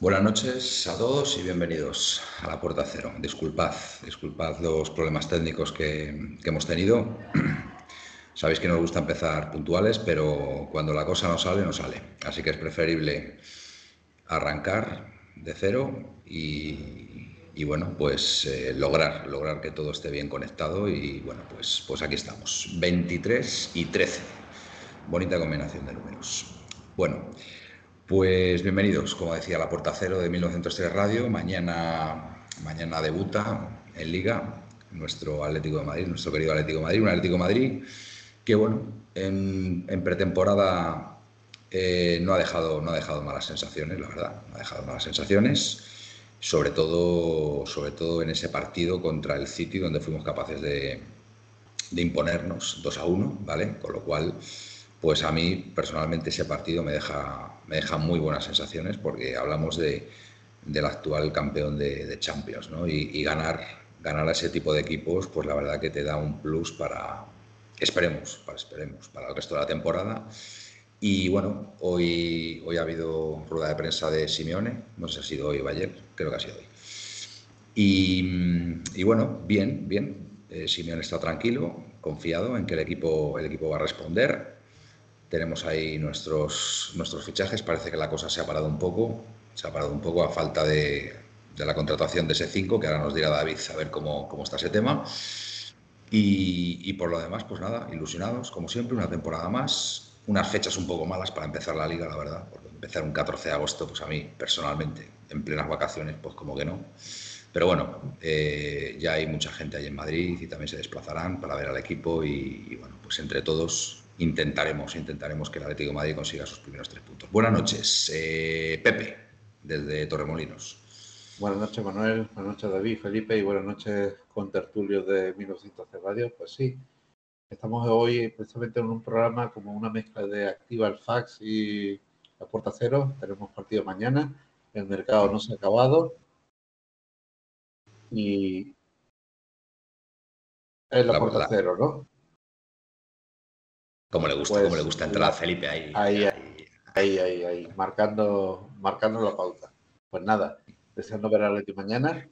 Buenas noches a todos y bienvenidos a la Puerta Cero. Disculpad, disculpad los problemas técnicos que, hemos tenido. Sabéis que nos gusta empezar puntuales, pero cuando la cosa no sale, no sale. Así que es preferible arrancar de cero y, bueno, pues eh, lograr, lograr que todo esté bien conectado y bueno, pues, pues aquí estamos. 23 y 13. Bonita combinación de números. Bueno, pues bienvenidos, como decía, la Puerta Cero de 1903 Radio. Mañana, mañana debuta en Liga nuestro Atlético de Madrid, nuestro querido Atlético de Madrid, un Atlético de Madrid que, bueno, en, pretemporada eh, no, ha dejado, no ha dejado malas sensaciones, la verdad, no ha dejado malas sensaciones, sobre todo, sobre todo en ese partido contra el City, donde fuimos capaces de, de imponernos 2 a 1, ¿vale? Con lo cual pues a mí personalmente ese partido me deja, me deja muy buenas sensaciones porque hablamos de, del actual campeón de, Champions ¿no? y, ganar, ganar a ese tipo de equipos, pues la verdad que te da un plus para, esperemos, para, esperemos, para el resto de la temporada. Y bueno, hoy, hoy ha habido rueda de prensa de Simeone, no sé si ha sido hoy o ayer, creo que ha sido hoy. Y, bueno, bien, bien. Eh, Simeone está tranquilo, confiado en que el equipo, el equipo va a responder tenemos ahí nuestros, nuestros fichajes. Parece que la cosa se ha parado un poco. Se ha parado un poco a falta de, la contratación de ese 5, que ahora nos dirá David a ver cómo, está ese tema. Y, por lo demás, pues nada, ilusionados, como siempre, una temporada más. Unas fechas un poco malas para empezar la liga, la verdad. Porque empezar un 14 de agosto, pues a mí, personalmente, en plenas vacaciones, pues como que no. Pero bueno, eh, ya hay mucha gente ahí en Madrid y también se desplazarán para ver al equipo y bueno, pues entre todos intentaremos, intentaremos que el Atlético de Madrid consiga sus primeros tres puntos. Buenas noches, eh, Pepe, desde Torremolinos. Buenas noches, Manuel. Buenas noches, David, Felipe, y buenas noches con tertulios de 1900 Radio. Pues sí, estamos hoy precisamente en un programa como una mezcla de Activa el Fax y la Puerta Cero. Tenemos partido mañana. El mercado no se ha acabado. Y es la, Puerta Cero, ¿no? Como le gusta, como le gusta pues, entrar a Felipe ahí. Ahí, ahí, ahí, ahí, marcando, marcando la pauta. Pues nada, deseando ver a Leti mañana.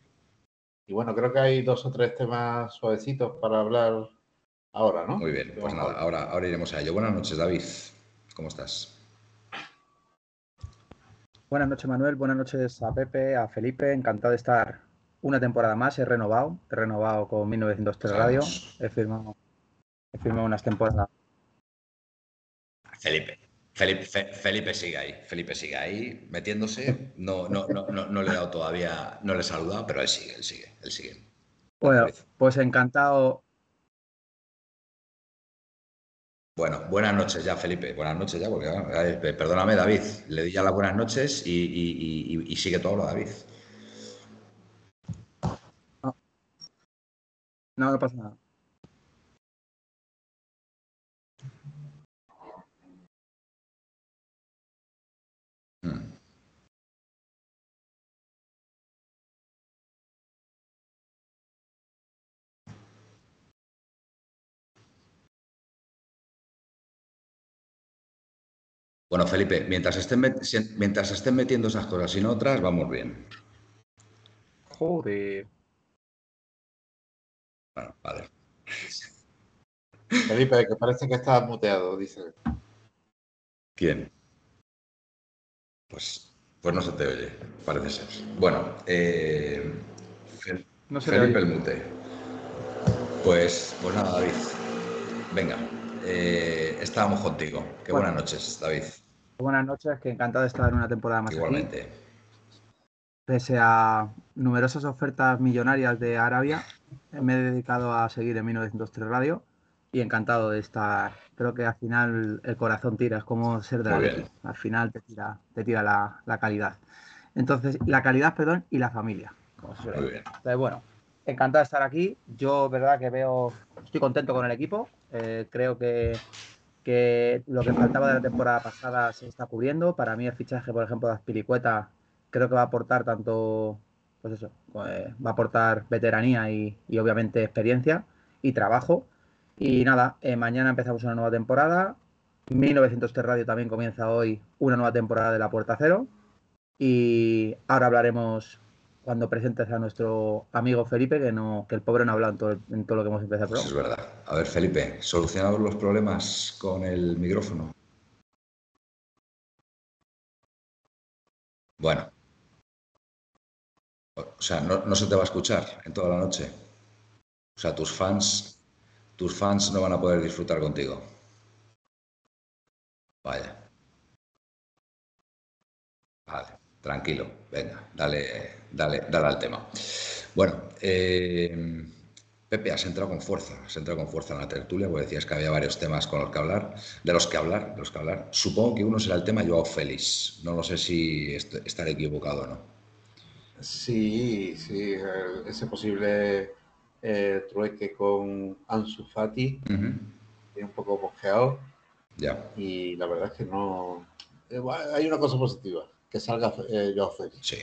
Y bueno, creo que hay dos o tres temas suavecitos para hablar ahora, ¿no? Muy bien, pues nada, ahora, ahora iremos a ello. Buenas noches, David. ¿Cómo estás? Buenas noches, Manuel. Buenas noches a Pepe, a Felipe. Encantado de estar una temporada más. He renovado, he renovado con 1903 Radio. He firmado, he firmado unas temporadas Felipe. Felipe, sigue ahí, Felipe sigue ahí metiéndose. No, no, no, no, le he dado todavía, no le he saludado, pero él sigue, él sigue, él sigue. Bueno, pues encantado. Bueno, buenas noches ya, Felipe. Buenas noches ya, porque perdóname, David. Le di ya las buenas noches y, sigue todo lo, David. No, no pasa nada. Bueno, Felipe, mientras estén, mientras estén metiendo esas cosas y no otras, vamos bien. Joder. Bueno, vale. Felipe, que parece que está muteado, dice. ¿Quién? Pues, pues no se te oye, parece ser. Bueno, eh, no Felipe el mute. Pues, pues nada, David. Venga, eh, estábamos contigo. Qué buenas noches, David. Buenas noches, que encantado de estar en una temporada más. Igualmente. Pese a numerosas ofertas millonarias de Arabia, me he dedicado a seguir en 1903 Radio y encantado de estar. Creo que al final el corazón tira, es como ser de la Al final te tira, te tira la, calidad. Entonces, la calidad, perdón, y la familia. Muy bien. Entonces, bueno, encantado de estar aquí. Yo, verdad, que veo, estoy contento con el equipo. Eh, creo que, que, lo que faltaba de la temporada pasada se está cubriendo. Para mí el fichaje, por ejemplo, de Aspilicueta creo que va a aportar tanto, pues eso, pues, va a aportar veteranía y, obviamente experiencia y trabajo. Y nada, eh, mañana empezamos una nueva temporada. 1903 Radio también comienza hoy una nueva temporada de La Puerta Cero. Y ahora hablaremos cuando presentes a nuestro amigo Felipe, que no, que el pobre no ha hablado en todo, lo que hemos empezado. Es verdad. A ver, Felipe, ¿solucionados los problemas con el micrófono? Bueno. O sea, no, no se te va a escuchar en toda la noche. O sea, tus fans, tus fans no van a poder disfrutar contigo. Vaya. Vale, tranquilo. Venga, dale, dale, dale al tema. Bueno, eh, Pepe, has entrado con fuerza, has entrado con fuerza en la tertulia, porque decías que había varios temas con los que hablar, de los que hablar, de los que hablar. Supongo que uno será el tema Joao Félix. No lo sé si estaré equivocado o no. Sí, sí, ese posible eh, trueque con Ansu Fati, un poco bosqueado. Ya. Y la verdad es que no. Eh, hay una cosa positiva, que salga eh, Joao Félix. Sí,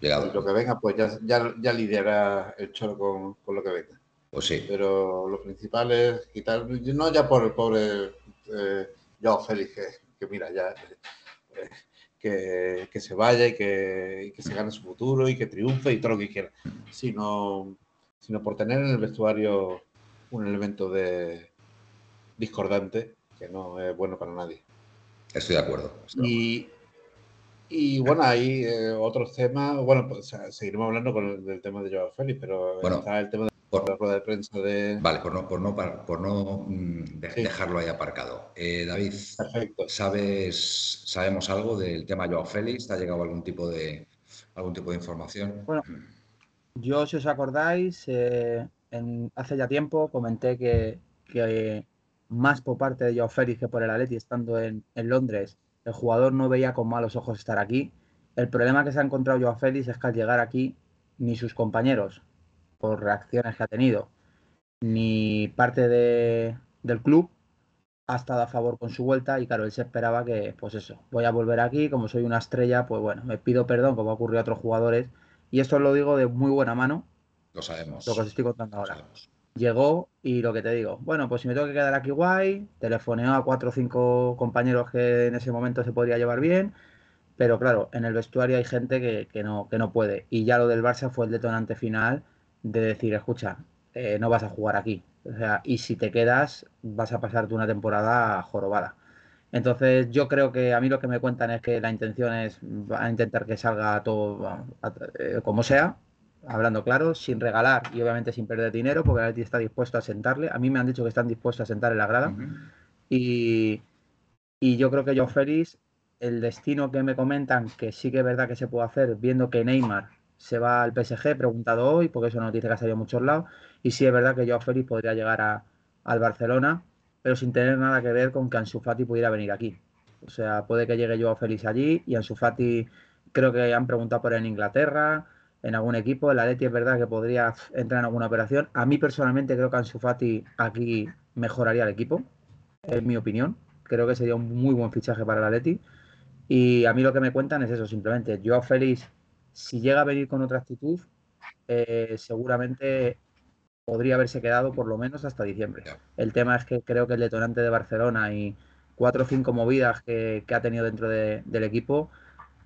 llegado. Y lo que venga, pues ya, ya, ya lidiará el choro con, con lo que venga. Pues sí. Pero lo principal es quitar, no ya por el pobre eh, Joao Félix, que, mira, ya eh, que, que, se vaya y que, y que, se gane su futuro y que triunfe y todo lo que quiera, sino, sino por tener en el vestuario un elemento de discordante que no es bueno para nadie. Estoy de acuerdo. y, y bueno, hay eh, otros temas. Bueno, pues, seguiremos hablando con el, del tema de Joao Félix, pero bueno, está el tema de por, la rueda de prensa de. Vale, por no, por no, por no mm, dejarlo ahí aparcado. Eh, David, Perfecto. ¿sabes, ¿sabemos algo del tema Joao Félix? ¿Te ha llegado algún tipo de algún tipo de información? Bueno, yo, si os acordáis, eh, en, hace ya tiempo comenté que, que más por parte de Joao Félix que por el Atleti estando en, en Londres el jugador no veía con malos ojos estar aquí. El problema que se ha encontrado Joao Félix es que al llegar aquí, ni sus compañeros, por reacciones que ha tenido, ni parte de, del club ha estado a favor con su vuelta y claro, él se esperaba que, pues eso, voy a volver aquí, como soy una estrella, pues bueno, me pido perdón como ha ocurrido a otros jugadores y esto lo digo de muy buena mano. Lo sabemos. Lo que os estoy contando ahora. Llegó y lo que te digo, bueno, pues si me tengo que quedar aquí guay, telefoneó a cuatro o cinco compañeros que en ese momento se podría llevar bien, pero claro, en el vestuario hay gente que, que, no, que no puede. Y ya lo del Barça fue el detonante final de decir, escucha, eh, no vas a jugar aquí. O sea, y si te quedas, vas a pasarte una temporada jorobada. Entonces, yo creo que a mí lo que me cuentan es que la intención es intentar que salga todo a, a, eh, como sea, hablando claro, sin regalar y obviamente sin perder dinero, porque el Atleti está dispuesto a sentarle. A mí me han dicho que están dispuestos a sentar en la grada. Uh -huh. y, y, yo creo que yo, Félix, el destino que me comentan, que sí que es verdad que se puede hacer, viendo que Neymar se va al PSG, preguntado hoy, porque eso no noticia que ha salido en muchos lados, y sí es verdad que Joao Félix podría llegar a, al Barcelona, pero sin tener nada que ver con que Ansu Fati pudiera venir aquí. O sea, puede que llegue Joao Félix allí y Ansu Fati creo que han preguntado por en Inglaterra, en algún equipo. El Atleti es verdad que podría entrar en alguna operación. A mí personalmente creo que Ansu Fati aquí mejoraría el equipo, en mi opinión. Creo que sería un muy buen fichaje para el Atleti. Y a mí lo que me cuentan es eso, simplemente. Joao Félix, si llega a venir con otra actitud, eh, seguramente podría haberse quedado por lo menos hasta diciembre. El tema es que creo que el detonante de Barcelona y cuatro o cinco movidas que, ha tenido dentro de, del equipo,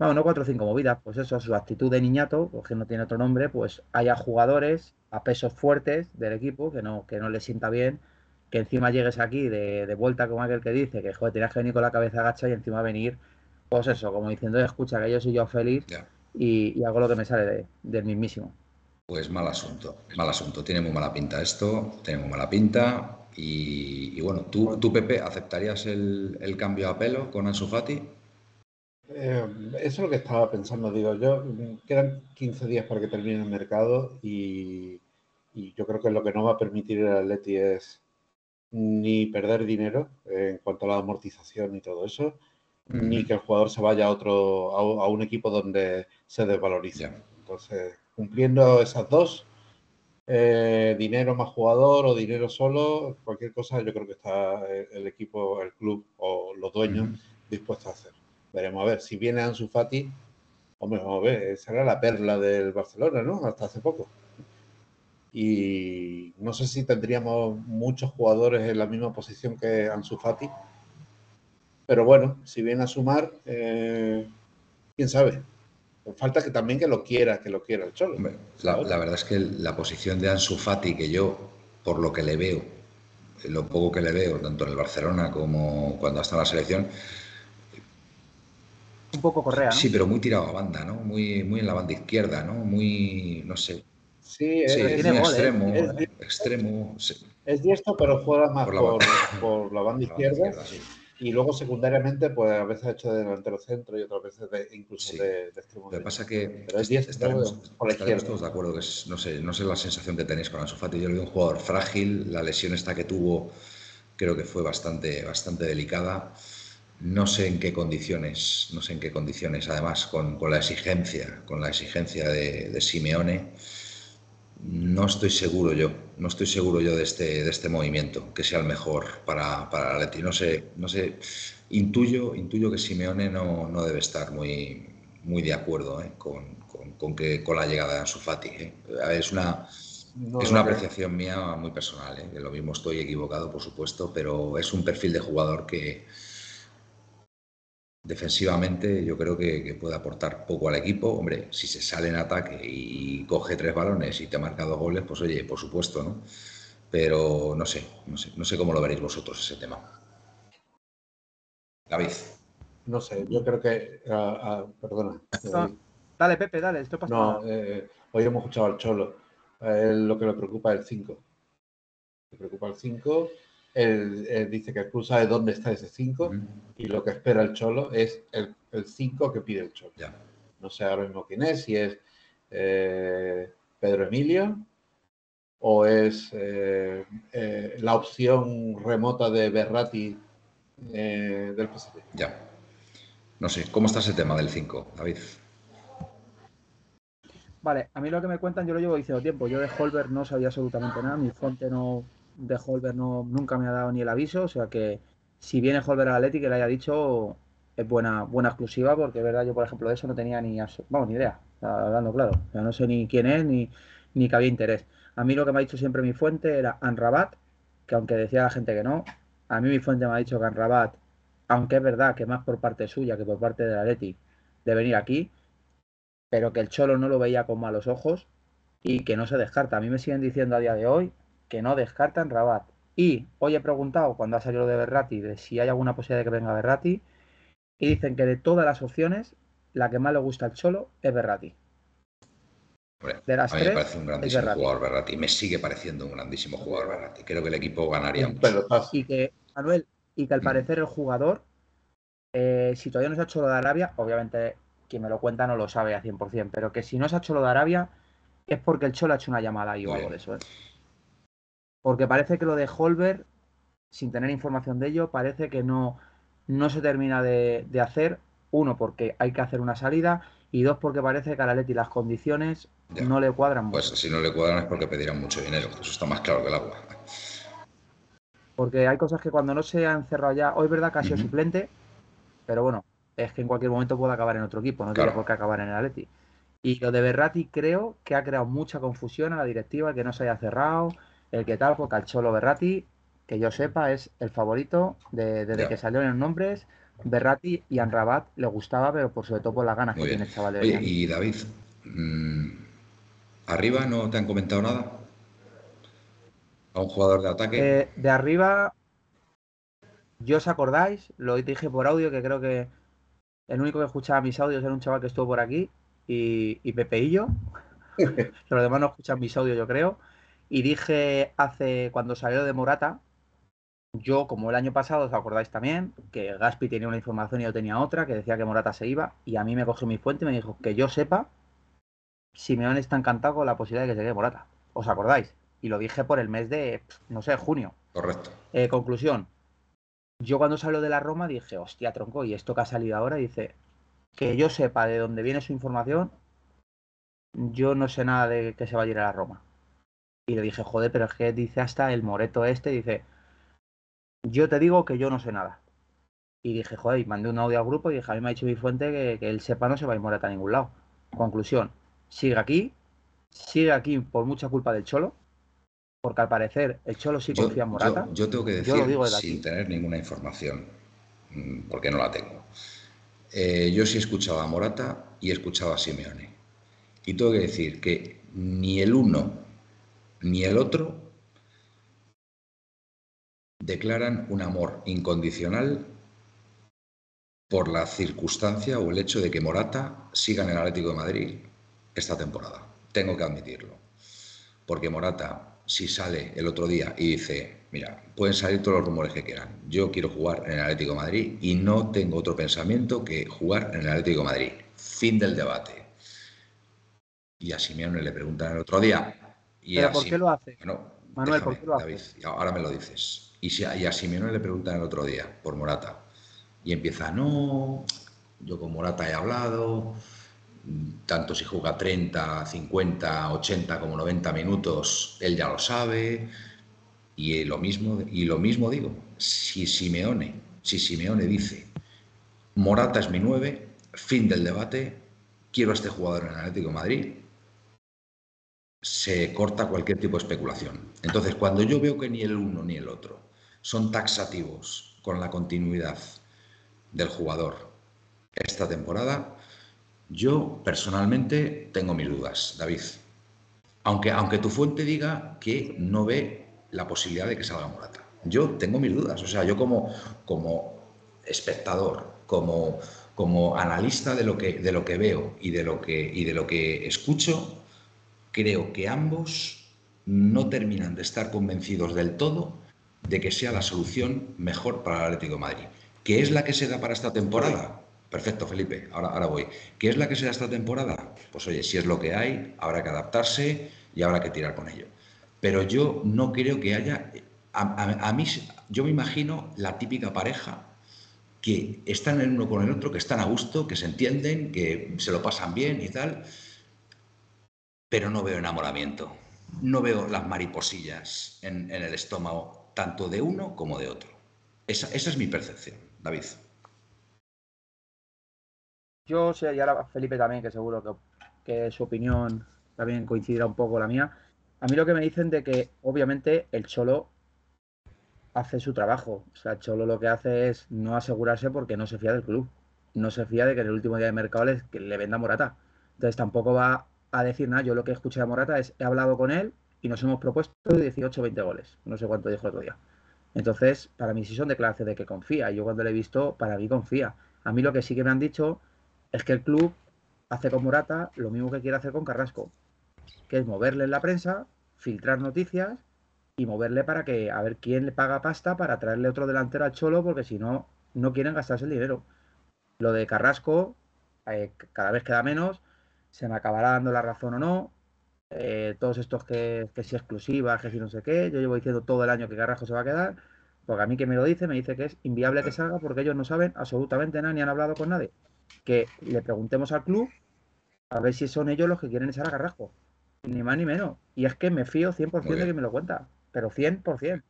bueno, no cuatro o cinco movidas, pues eso, su actitud de niñato, porque no tiene otro nombre, pues haya jugadores a pesos fuertes del equipo que no, que no le sienta bien, que encima llegues aquí de, de vuelta como aquel que dice que, joder, tenías que venir con la cabeza agacha y encima venir, pues eso, como diciendo, escucha, que yo soy yo feliz Ya. y, y, hago lo que me sale de, del mismísimo. Pues mal asunto, mal asunto. Tiene muy mala pinta esto, tiene muy mala pinta. Y, y bueno, ¿tú, ¿tú, Pepe, aceptarías el, el cambio a pelo con Ansu Fati? Eh, eso es lo que estaba pensando, digo yo, quedan 15 días para que termine el mercado y, y, yo creo que lo que no va a permitir el Atleti es ni perder dinero en cuanto a la amortización y todo eso, mm. ni que el jugador se vaya a otro a, a un equipo donde se desvalorice. Yeah. Entonces, cumpliendo esas dos, eh, dinero más jugador o dinero solo, cualquier cosa, yo creo que está el equipo, el club o los dueños mm. dispuestos a hacer. Veremos a ver, si viene Ansu Fati, hombre, vamos a ver, esa era la perla del Barcelona, ¿no? Hasta hace poco. Y no sé si tendríamos muchos jugadores en la misma posición que Ansu Fati, pero bueno, si viene a sumar, eh, quién sabe. Falta que también que lo quiera, que lo quiera el Cholo. La, verdad es que la posición de Ansu Fati, que yo, por lo que le veo, lo poco que le veo, tanto en el Barcelona como cuando está en la selección, un poco Correa, Sí, pero muy tirado a banda, ¿no? Muy, muy en la banda izquierda, ¿no? Muy, no sé. Sí, es, ¿eh? extremo, extremo. Es diestro, pero fuera más por la, banda izquierda. Y luego secundariamente, pues a veces ha hecho de delantero centro y otras veces de, incluso de, extremo. Lo que pasa que Pero es estaremos, por estaremos todos de acuerdo que no sé, no sé la sensación que tenéis con Ansu Fati. Yo le veo un jugador frágil, la lesión esta que tuvo creo que fue bastante, bastante delicada. No sé en qué condiciones, no sé en qué condiciones, además con, con la exigencia, con la exigencia de, de, Simeone, no estoy seguro yo, no estoy seguro yo de este, de este movimiento, que sea el mejor para, para Leti. No sé, no sé, intuyo, intuyo que Simeone no, no debe estar muy, muy de acuerdo ¿eh? con, con, que, con la llegada de Ansu Fati. ¿eh? Es una, es una apreciación mía muy personal, ¿eh? lo mismo estoy equivocado, por supuesto, pero es un perfil de jugador que, Defensivamente yo creo que, puede aportar poco al equipo. Hombre, si se sale en ataque y coge tres balones y te marca dos goles, pues oye, por supuesto, ¿no? Pero no sé, no sé, no sé cómo lo veréis vosotros ese tema. David. No sé, yo creo que... Ah, ah, perdona. dale, Pepe, dale, esto pasa. No, eh, hoy hemos escuchado al Cholo. lo que le preocupa es el 5. Le preocupa el 5 él, dice que el sabe dónde está ese 5 y lo que espera el Cholo es el 5 que pide el Cholo. No sé ahora mismo quién es, si es eh, Pedro Emilio o es eh, eh, la opción remota de Berrati del PSG. Ya. No sé, ¿cómo está ese tema del 5, David? Vale, a mí lo que me cuentan yo lo llevo diciendo tiempo. Yo de Holberg no sabía absolutamente nada, mi fuente no, de Holber no, nunca me ha dado ni el aviso, o sea que si viene Holber al Atleti que le haya dicho es buena, buena exclusiva, porque verdad, yo por ejemplo de eso no tenía ni, ni idea, hablando claro, no sé ni quién es ni, ni que había interés. A mí lo que me ha dicho siempre mi fuente era Anrabat, que aunque decía la gente que no, a mí mi fuente me ha dicho que Anrabat, aunque es verdad que más por parte suya que por parte del Atleti, de venir aquí, pero que el Cholo no lo veía con malos ojos y que no se descarta. A mí me siguen diciendo a día de hoy que no descartan Rabat. Y hoy he preguntado cuando ha salido de Berrati de si hay alguna posibilidad de que venga Berrati. Y dicen que de todas las opciones, la que más le gusta al Cholo es Berrati. de las a mí me parece un grandísimo jugador Berrati. Me sigue pareciendo un grandísimo jugador Berrati. Creo que el equipo ganaría mucho. Y que, Manuel, y que al mm. parecer el jugador, eh, si todavía no se ha hecho lo de Arabia, obviamente quien me lo cuenta no lo sabe a 100%, pero que si no se ha hecho lo de Arabia es porque el Cholo ha hecho una llamada y o algo de eso. ¿eh? Porque parece que lo de Holber, sin tener información de ello, parece que no, no se termina de, hacer. Uno, porque hay que hacer una salida. Y dos, porque parece que a la Leti las condiciones no le cuadran mucho. Pues si no le cuadran es porque pedirán mucho dinero. Eso está más claro que el agua. Porque hay cosas que cuando no se han cerrado ya, hoy es verdad que ha sido suplente, pero bueno, es que en cualquier momento puede acabar en otro equipo, no tiene por qué acabar en el Atleti. Y lo de Berrati creo que ha creado mucha confusión a la directiva, que no se haya cerrado, el que tal, porque al Cholo Berrati, que yo sepa, es el favorito de, desde que salió en los nombres. Berrati y Anrabat le gustaba, pero por sobre todo por las ganas que tiene el chaval de Oye, y David, mm, ¿arriba no te han comentado nada? ¿A un jugador de ataque? Eh, de arriba, yo os acordáis, lo dije por audio, que creo que el único que escuchaba mis audios era un chaval que estuvo por aquí y, y Pepeillo. Los demás no escuchan mis audios, yo creo. Y dije hace, cuando salió de Morata, yo, como el año pasado, os acordáis también, que Gaspi tenía una información y yo tenía otra, que decía que Morata se iba, y a mí me cogió mi fuente y me dijo que yo sepa, Simeone está encantado con la posibilidad de que llegue Morata. ¿Os acordáis? Y lo dije por el mes de, no sé, junio. Correcto. Eh, conclusión. Yo cuando salió de la Roma dije, hostia, tronco, y esto que ha salido ahora, dice, que yo sepa de dónde viene su información, yo no sé nada de que se va a ir a la Roma. Y le dije, joder, pero es que dice hasta el moreto este, dice, yo te digo que yo no sé nada. Y dije, joder, y mandé un audio al grupo y dije, a mí me ha dicho mi fuente que, que él sepa no se va a ir Morata a ningún lado. Conclusión, sigue aquí, sigue aquí por mucha culpa del Cholo, porque al parecer el Cholo sí confía en Morata. Yo, tengo que decir, sin tener ninguna información, mm, porque no la tengo, eh, yo sí he escuchado a Morata y he escuchado a Simeone. Y tengo que decir que ni el uno ni el otro declaran un amor incondicional por la circunstancia o el hecho de que Morata siga en el Atlético de Madrid esta temporada. Tengo que admitirlo. Porque Morata, si sale el otro día y dice, mira, pueden salir todos los rumores que quieran, yo quiero jugar en el Atlético de Madrid y no tengo otro pensamiento que jugar en el Atlético de Madrid. Fin del debate. Y a Simeone le preguntan el otro día. Y ¿Pero por qué lo hace? Manuel, ¿por qué lo hace? ahora me lo dices. Y, si, y a Simeone le preguntan el otro día por Morata y empieza, no, yo con Morata he hablado, tanto si juega 30, 50, 80 como 90 minutos, él ya lo sabe. Y lo mismo, y lo mismo digo, si Simeone, si Simeone dice, Morata es mi 9, fin del debate, quiero a este jugador en Atlético de Madrid, se corta cualquier tipo de especulación. Entonces, cuando yo veo que ni el uno ni el otro son taxativos con la continuidad del jugador esta temporada, yo personalmente tengo mis dudas, David. Aunque, aunque tu fuente diga que no ve la posibilidad de que salga Morata. Yo tengo mis dudas. O sea, yo como, como espectador, como, como analista de lo, que, de lo que veo y de lo que, y de lo que escucho, creo que ambos no terminan de estar convencidos del todo de que sea la solución mejor para el Atlético de Madrid. ¿Qué es la que se da para esta temporada? Perfecto, Felipe, ahora, ahora voy. ¿Qué es la que se da esta temporada? Pues oye, si es lo que hay, habrá que adaptarse y habrá que tirar con ello. Pero yo no creo que haya... A, mí, yo me imagino la típica pareja que están el uno con el otro, que están a gusto, que se entienden, que se lo pasan bien y tal, pero no veo enamoramiento. No veo las mariposillas en, el estómago, tanto de uno como de otro. Esa, esa es mi percepción. David. Yo sé, y ahora Felipe también, que seguro que, su opinión también coincidirá un poco la mía. A mí lo que me dicen de que obviamente el Cholo hace su trabajo. O sea, el Cholo lo que hace es no asegurarse porque no se fía del club. No se fía de que en el último día de mercado le, le venda Morata. Entonces tampoco va a decir nada. Yo lo que escuché de Morata es, he hablado con él y nos hemos propuesto 18 20 goles. No sé cuánto dijo el otro día. Entonces, para mí sí son declaraciones de que confía. Yo cuando le he visto, para mí confía. A mí lo que sí que me han dicho es que el club hace con Morata lo mismo que quiere hacer con Carrasco, que es moverle en la prensa, filtrar noticias y moverle para que a ver quién le paga pasta para traerle otro delantero al Cholo, porque si no, no quieren gastarse el dinero. Lo de Carrasco, eh, cada vez queda menos, se me acabará dando la razón o no. Eh, todos estos que, que si exclusivas, que si no sé qué, yo llevo diciendo todo el año que Carrasco se va a quedar, porque a mí que me lo dice, me dice que es inviable que salga porque ellos no saben absolutamente nada ni han hablado con nadie. Que le preguntemos al club a ver si son ellos los que quieren echar a Carrasco. Ni más ni menos. Y es que me fío 100% de que me lo cuenta. Pero 100%.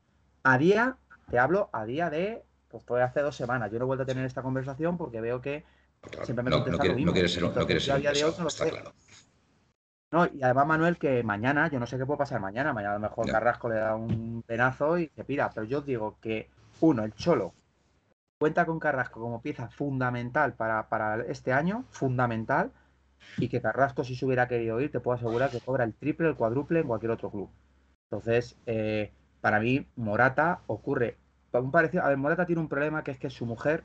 A día, te hablo a día de, pues fue hace dos semanas. Yo no he vuelto a tener esta conversación porque veo que siempre me contesta lo mismo. No quiere ser, no quiere ser está claro. No, y además, Manuel, que mañana, yo no sé qué puede pasar mañana. Mañana a lo mejor Carrasco le da un penazo y se pira. Pero yo os digo que, uno, el Cholo cuenta con Carrasco como pieza fundamental para, para este año, fundamental. Y que Carrasco, si se hubiera querido ir, te puedo asegurar que cobra el triple, el cuádruple en cualquier otro club. Entonces, eh, para mí, Morata ocurre. Un parecido, a ver, Morata tiene un problema que es que su mujer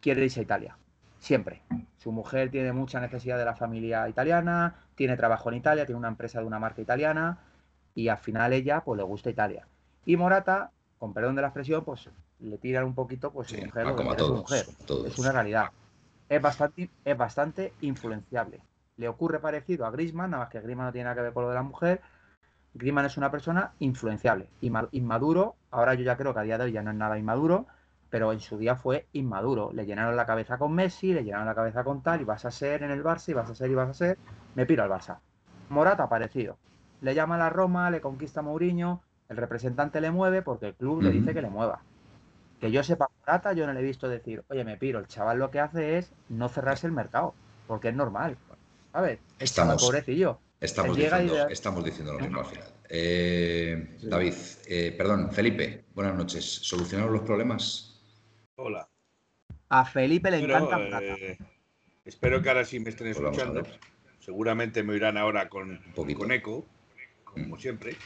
quiere irse a Italia. Siempre. Su mujer tiene mucha necesidad de la familia italiana, tiene trabajo en Italia, tiene una empresa de una marca italiana y al final ella pues le gusta Italia. Y Morata, con perdón de la expresión, pues le tiran un poquito pues su mujer, su mujer. Es una realidad. Es bastante, es bastante influenciable. Le ocurre parecido a Grisman, nada más que Grisman no tiene nada que ver con lo de la mujer. Grisman es una persona influenciable, inmaduro. Ahora yo ya creo que a día de hoy ya no es nada inmaduro, pero en su día fue inmaduro. Le llenaron la cabeza con Messi, le llenaron la cabeza con tal, y vas a ser en el Barça, y vas a ser, y vas a ser. Me piro al Barça. Morata parecido. Le llama a la Roma, le conquista a Mourinho, el representante le mueve porque el club le dice que le mueva. Que yo sepa Morata, yo no le he visto decir, oye, me piro, el chaval lo que hace es no cerrarse el mercado, porque es normal. ¿Sabes? Estamos, pobrecillo. Estamos diciendo, estamos diciendo lo mismo al final. Eh, David, eh, perdón, Felipe, buenas noches. ¿Solucionaron los problemas? Hola. A Felipe le encanta Morata. Eh, espero que ahora sí me estén escuchando. Seguramente me oirán ahora con, poquito. con eco, como Mm. siempre.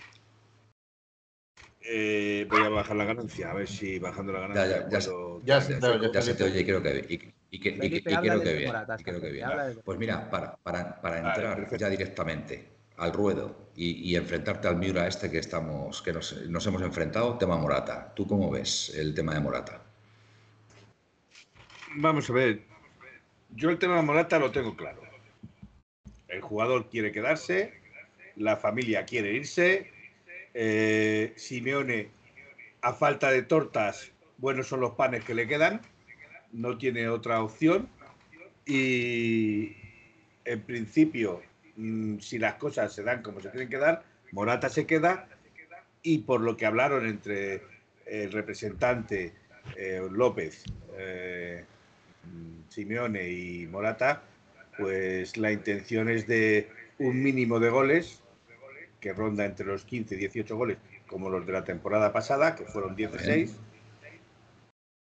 Eh, voy a bajar la ganancia, a ver si bajando la ganancia ya, ya, puedo- Ya se te oye, Ya se te Felipe. oye y creo que, y, y- y que- y- creo que bien. Creo que bien. Pues mira, para, para, para Vale, entrar ya directamente al ruedo y, y enfrentarte al Miura este que estamos, que nos, nos hemos enfrentado, tema Morata. ¿Tú cómo ves el tema de Morata? Vamos a ver. Yo el tema de Morata lo tengo claro. El jugador quiere quedarse, la familia quiere irse. eh, Simeone, a falta de tortas, buenos son los panes que le quedan. No tiene otra opción. Y en principio, mm, si las cosas se dan como se tienen que dar, Morata se queda. Y por lo que hablaron entre el representante eh, López, eh, Simeone y Morata, pues la intención es de un mínimo de goles que ronda entre los 15 y 18 goles, como los de la temporada pasada, que fueron 16.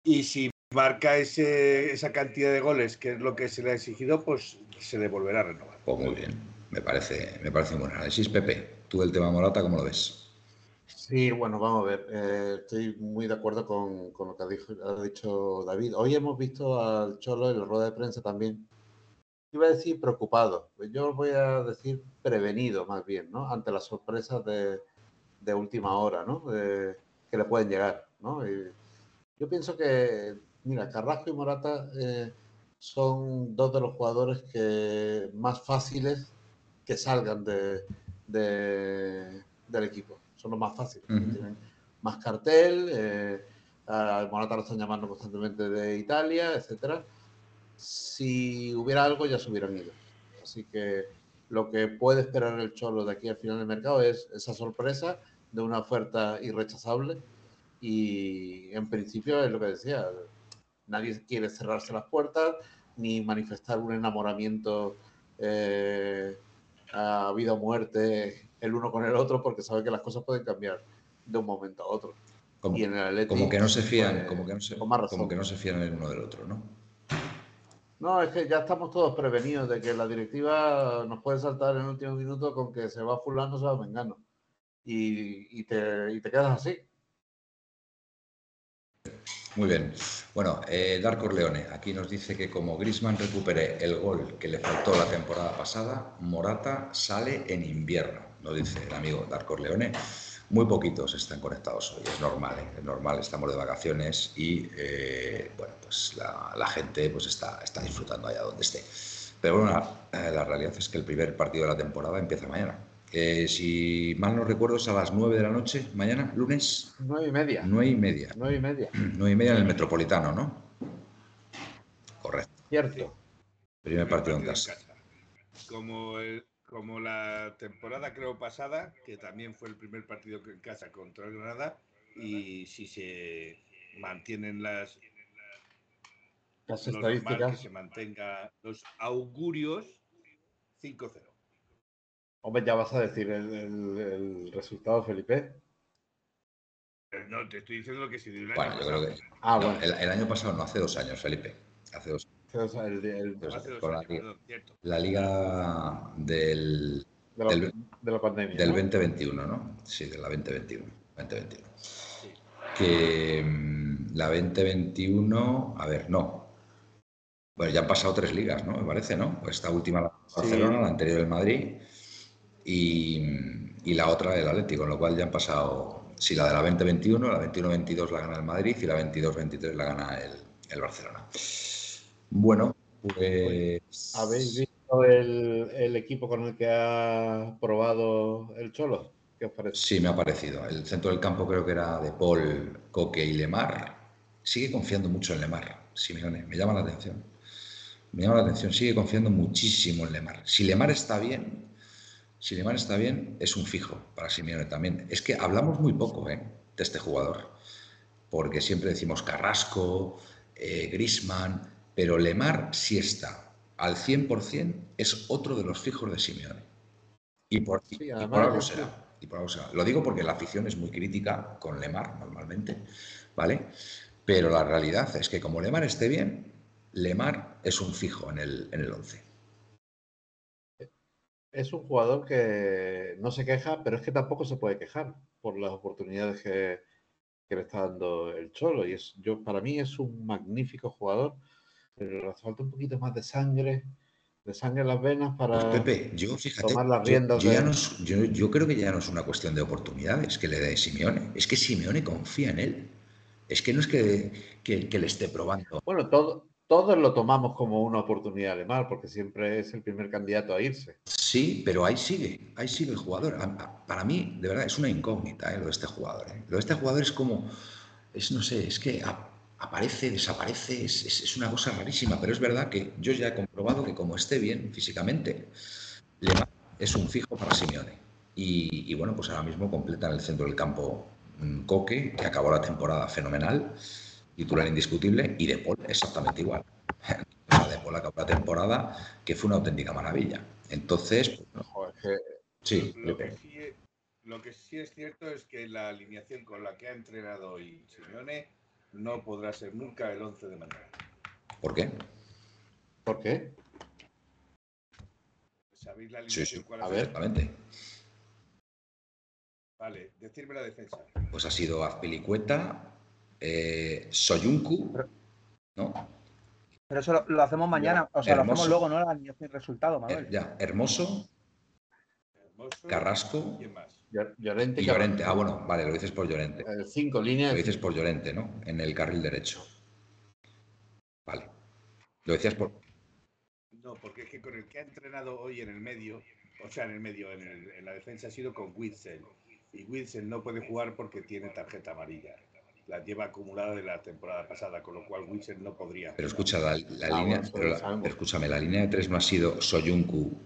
Y si marca ese, esa cantidad de goles, que es lo que se le ha exigido, pues se le volverá a renovar. Pues muy bien, me parece, me parece un buen análisis. Pepe, tú el tema Morata, ¿cómo lo ves? Sí, bueno, vamos a ver. eh, estoy muy de acuerdo con, con lo que ha, dicho, ha dicho David. Hoy hemos visto al Cholo en la rueda de prensa también. Iba a decir preocupado, pues yo voy a decir prevenido más bien, ¿no? Ante las sorpresas de, de última hora, ¿no? Que le pueden llegar, ¿no? Yo pienso que, mira, Carrasco y Morata eh, son dos de los jugadores que más fáciles que salgan de, de- del equipo. Son los más fáciles. Tienen más cartel. eh, a Morata lo están llamando constantemente de Italia, etcétera. Si hubiera algo, ya se hubieran ido. Así que lo que puede esperar el Cholo de aquí al final del mercado es esa sorpresa de una oferta irrechazable. Y en principio es lo que decía, nadie quiere cerrarse las puertas ni manifestar un enamoramiento eh, a vida o muerte el uno con el otro porque sabe que las cosas pueden cambiar de un momento a otro. Como, Y en el Atleti, como que no se fían, pues, como que no se, como que no se fían el uno del otro, ¿no? No, es que ya estamos todos prevenidos de que la directiva nos puede saltar en el último minuto con que se va fulano, se va mengano. Y, y, te, y te quedas así. Muy bien. Bueno, eh, Darko Leone aquí nos dice que como Grisman recupere el gol que le faltó la temporada pasada, Morata sale en invierno, nos dice el amigo Darko Leone. Muy poquitos están conectados hoy, es normal, ¿eh? es normal, estamos de vacaciones y eh, bueno, pues la, gente pues está, está disfrutando allá donde esté. Pero bueno, la, eh, la realidad es que el primer partido de la temporada empieza mañana. Eh, si mal no recuerdo, es a las 9 de la noche, mañana, lunes, Nueve y media. 9 y media. Nueve y media. 9 y media en el Metropolitano, ¿no? Correcto. Cierto. Primer partido en casa. Como, el- como la temporada creo pasada, que también fue el primer partido que en casa contra el Granada, y si se mantienen las Las normal, que estadísticas. se mantenga los augurios 5-0. Hombre, ya vas a decir el, el- el resultado, Felipe. Pero No, te estoy diciendo lo que año Bueno, yo creo que. Ah, no, bueno. el, el año pasado, no, hace dos años, Felipe. Hace dos el, el- Pues, Hace dos con la años, liga. perdón, cierto. La liga del, de, la, del- de la pandemia. del ¿no? 2021, ¿no? Sí, de la 2021. 2021. Sí. Que mm, la 2021, a ver, no. Bueno, ya han pasado tres ligas, ¿no? Me parece, ¿no? Esta última la Sí. Barcelona, la anterior el Madrid y, y la otra el Atlético, con lo cual ya han pasado, sí, la de la 2021, la 21-22 la gana el Madrid y la 22-23 la gana el, el Barcelona. Bueno, pues... ¿Habéis visto el, el equipo con el que ha probado el Cholo? ¿Qué os parece? Sí, me ha parecido. El centro del campo creo que era de Paul, Coque y Lemar. Sigue confiando mucho en Lemar, Simeone. Me llama la atención. Me llama la atención. Sigue confiando muchísimo en Lemar. Si Lemar está bien, si Lemar está bien, es un fijo para Simeone también. Es que hablamos muy poco ¿eh? de este jugador. Porque siempre decimos Carrasco, eh, Grisman, pero Lemar sí está al 100%, es otro de los fijos de Simeone. Y por, y- Sí, y además por algo será. Y por algo será. Lo digo porque la afición es muy crítica con Lemar normalmente, ¿vale? Pero la realidad es que como Lemar esté bien, Lemar es un fijo en el, en el 11. Es un jugador que no se queja, pero es que tampoco se puede quejar por las oportunidades que, que le está dando el Cholo. Y es, yo, para mí es un magnífico jugador, pero le hace falta un poquito más de sangre, de sangre en las venas para Pues Pepe, yo fíjate, tomar las riendas yo ya de- no es- yo- yo creo que ya no es una cuestión de oportunidades que le dé Simeone, es que Simeone confía en él. Es que no es que, que- que le esté probando. Bueno, todo, todos lo tomamos como una oportunidad de mal, porque siempre es el primer candidato a irse. Sí, pero ahí sigue, ahí sigue el jugador. Para mí, de verdad, es una incógnita ¿eh? lo de este jugador. ¿eh? Lo de este jugador es como, es no sé, es que aparece, desaparece, es, es- una cosa rarísima, pero es verdad que yo ya he comprobado que como esté bien físicamente, es un fijo para Simeone. Y, y bueno, pues ahora mismo completa en el centro del campo mm, Coque, que acabó la temporada fenomenal, titular indiscutible, y De Paul exactamente igual. O sea, De Paul acabó la temporada que fue una auténtica maravilla. Entonces, pues, no, Joder, es que sí, Lo que, sí, es- lo que sí es cierto es que la alineación con la que ha entrenado hoy Simeone no podrá ser nunca el 11 de mañana. ¿por qué? ¿Por qué? ¿Sabéis la alineación sí. cuál A ha ver. sido? Exactamente. Vale, decirme la defensa. Pues ha sido Azpilicueta, eh, Soyuncu, ¿no? Pero eso lo, lo hacemos mañana, o sea, lo hacemos luego, ¿no? La y resultado, Eh, Manuel. ya, Hermoso, Hermoso. Carrasco ¿Quién más? Llor- Llorente y Llorente. Ah, bueno, vale, lo dices por Llorente. Eh, cinco Lo líneas. dices por Llorente, ¿no? En el carril derecho. Vale. Lo decías por. No, porque es que con el que ha entrenado hoy en el medio, o sea, en el medio, en, el- en la defensa ha sido con Witzel. Y Witzel no puede jugar porque tiene tarjeta amarilla. La lleva acumulada de la temporada pasada, con lo cual Witzel no podría. Pero escucha, la, la Ah, línea. pero la- pero escúchame, la línea de tres no ha sido Soyuncu,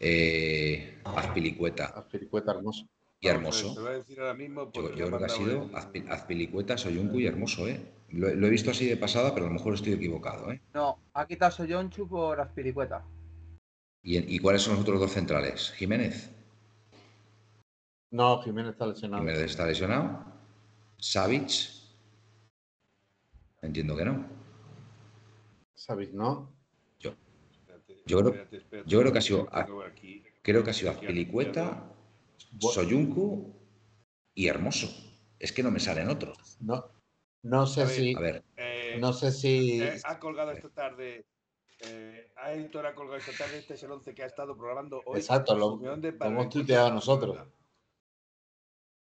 eh, Azpilicueta Aspiricueta hermoso. y Hermoso. Te voy a decir ahora mismo. Yo, yo creo que ha sido el- Azpilicueta, Soyuncu y Hermoso, ¿eh? Lo, lo he visto así de pasada, pero a lo mejor estoy equivocado, ¿eh? No, ha quitado Soyonchu por Aspiricueta. ¿Y, y cuáles son los otros dos centrales? Jiménez. No, Jiménez está lesionado. Jiménez está lesionado. Savic. Entiendo que no. ¿Sabéis? ¿No? Espérate, Yo creo- espérate, espérate, yo creo que ha sido- aquí- Creo que ha sido Azpilicueta, Soyuncu y Hermoso. Es que no me salen otros. No, no sé A ver, si. A ver, Eh, No sé si. eh, ha colgado esta tarde. Eh, Aitor ha colgado esta tarde. Este es el 11 que ha estado programando hoy. Exacto, lo- lo hemos tuiteado nosotros.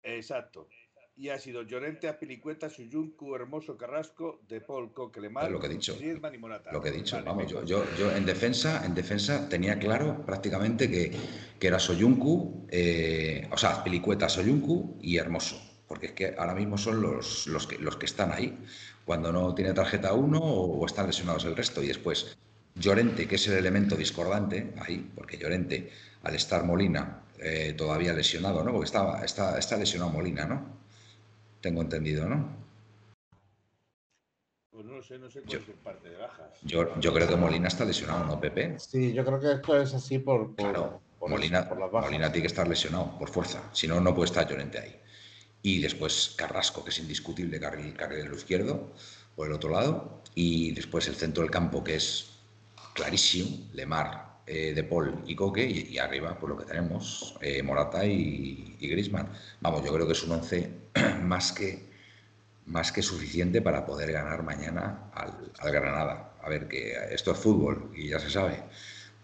Exacto. Y ha sido Llorente, Apilicueta, Suyuncu, Hermoso, Carrasco, De Paul, Coquelemar, Es lo que he dicho. Griezmann y Morata. lo que he dicho, Vale, vamos, yo, yo, yo en defensa, en defensa tenía claro prácticamente que, que era Soyuncu, eh, o sea, Azpilicueta, Soyuncu y Hermoso. Porque es que ahora mismo son los, los, que, los que están ahí. Cuando no tiene tarjeta uno o, o están lesionados el resto. Y después Llorente, que es el elemento discordante ahí, porque Llorente, al estar Molina eh, todavía lesionado, ¿no? Porque estaba, está, está lesionado Molina, ¿no? Tengo entendido, ¿no? Pues no sé, no sé cuál Yo- es el parte de bajas. Yo, yo creo que Molina está lesionado, ¿no, Pepe? Sí, yo creo que esto es así por, por, Claro, por, Molina, eso, por las bajas. Molina tiene que estar lesionado por fuerza, si no, no puede estar Llorente ahí. Y después Carrasco, que es indiscutible carril, carrilero izquierdo, por el otro lado. Y después el centro del campo, que es clarísimo, Lemar, eh, De Paul y Coque. Y, y arriba, pues lo que tenemos, eh, Morata y, y Griezmann. Vamos, yo creo que es un once más que, más que suficiente para poder ganar mañana al, al Granada. A ver, que esto es fútbol y ya se sabe.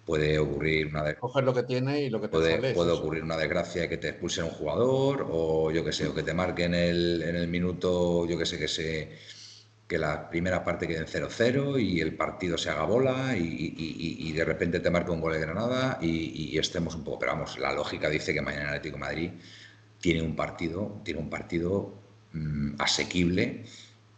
Puede ocurrir una de, Coges lo que tiene y lo que te Puede, sale. puede ocurrir una desgracia que te expulsen un jugador o yo que sé, o que te marquen el, en el minuto, yo que sé, que se que la primera parte quede en 0-0 y el partido se haga bola y, de repente te marca un gol de Granada y, estemos un poco, pero vamos, la lógica dice que mañana el Atlético Madrid tiene un partido, tiene un partido mm, asequible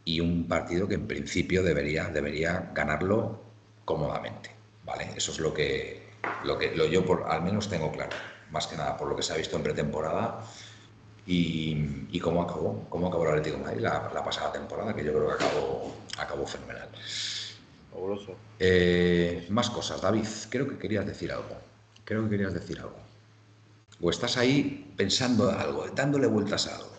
y un partido que en principio debería, debería ganarlo cómodamente. ¿Vale? Eso es lo que, lo que lo yo por, al menos tengo claro, más que nada por lo que se ha visto en pretemporada y, y cómo acabó, cómo acabó el Atlético de Madrid la, la pasada temporada, que yo creo que acabó, acabó fenomenal. Fabuloso. Eh, más cosas, David, creo que querías decir algo. Creo que querías decir algo. O estás ahí pensando algo, dándole vueltas a algo.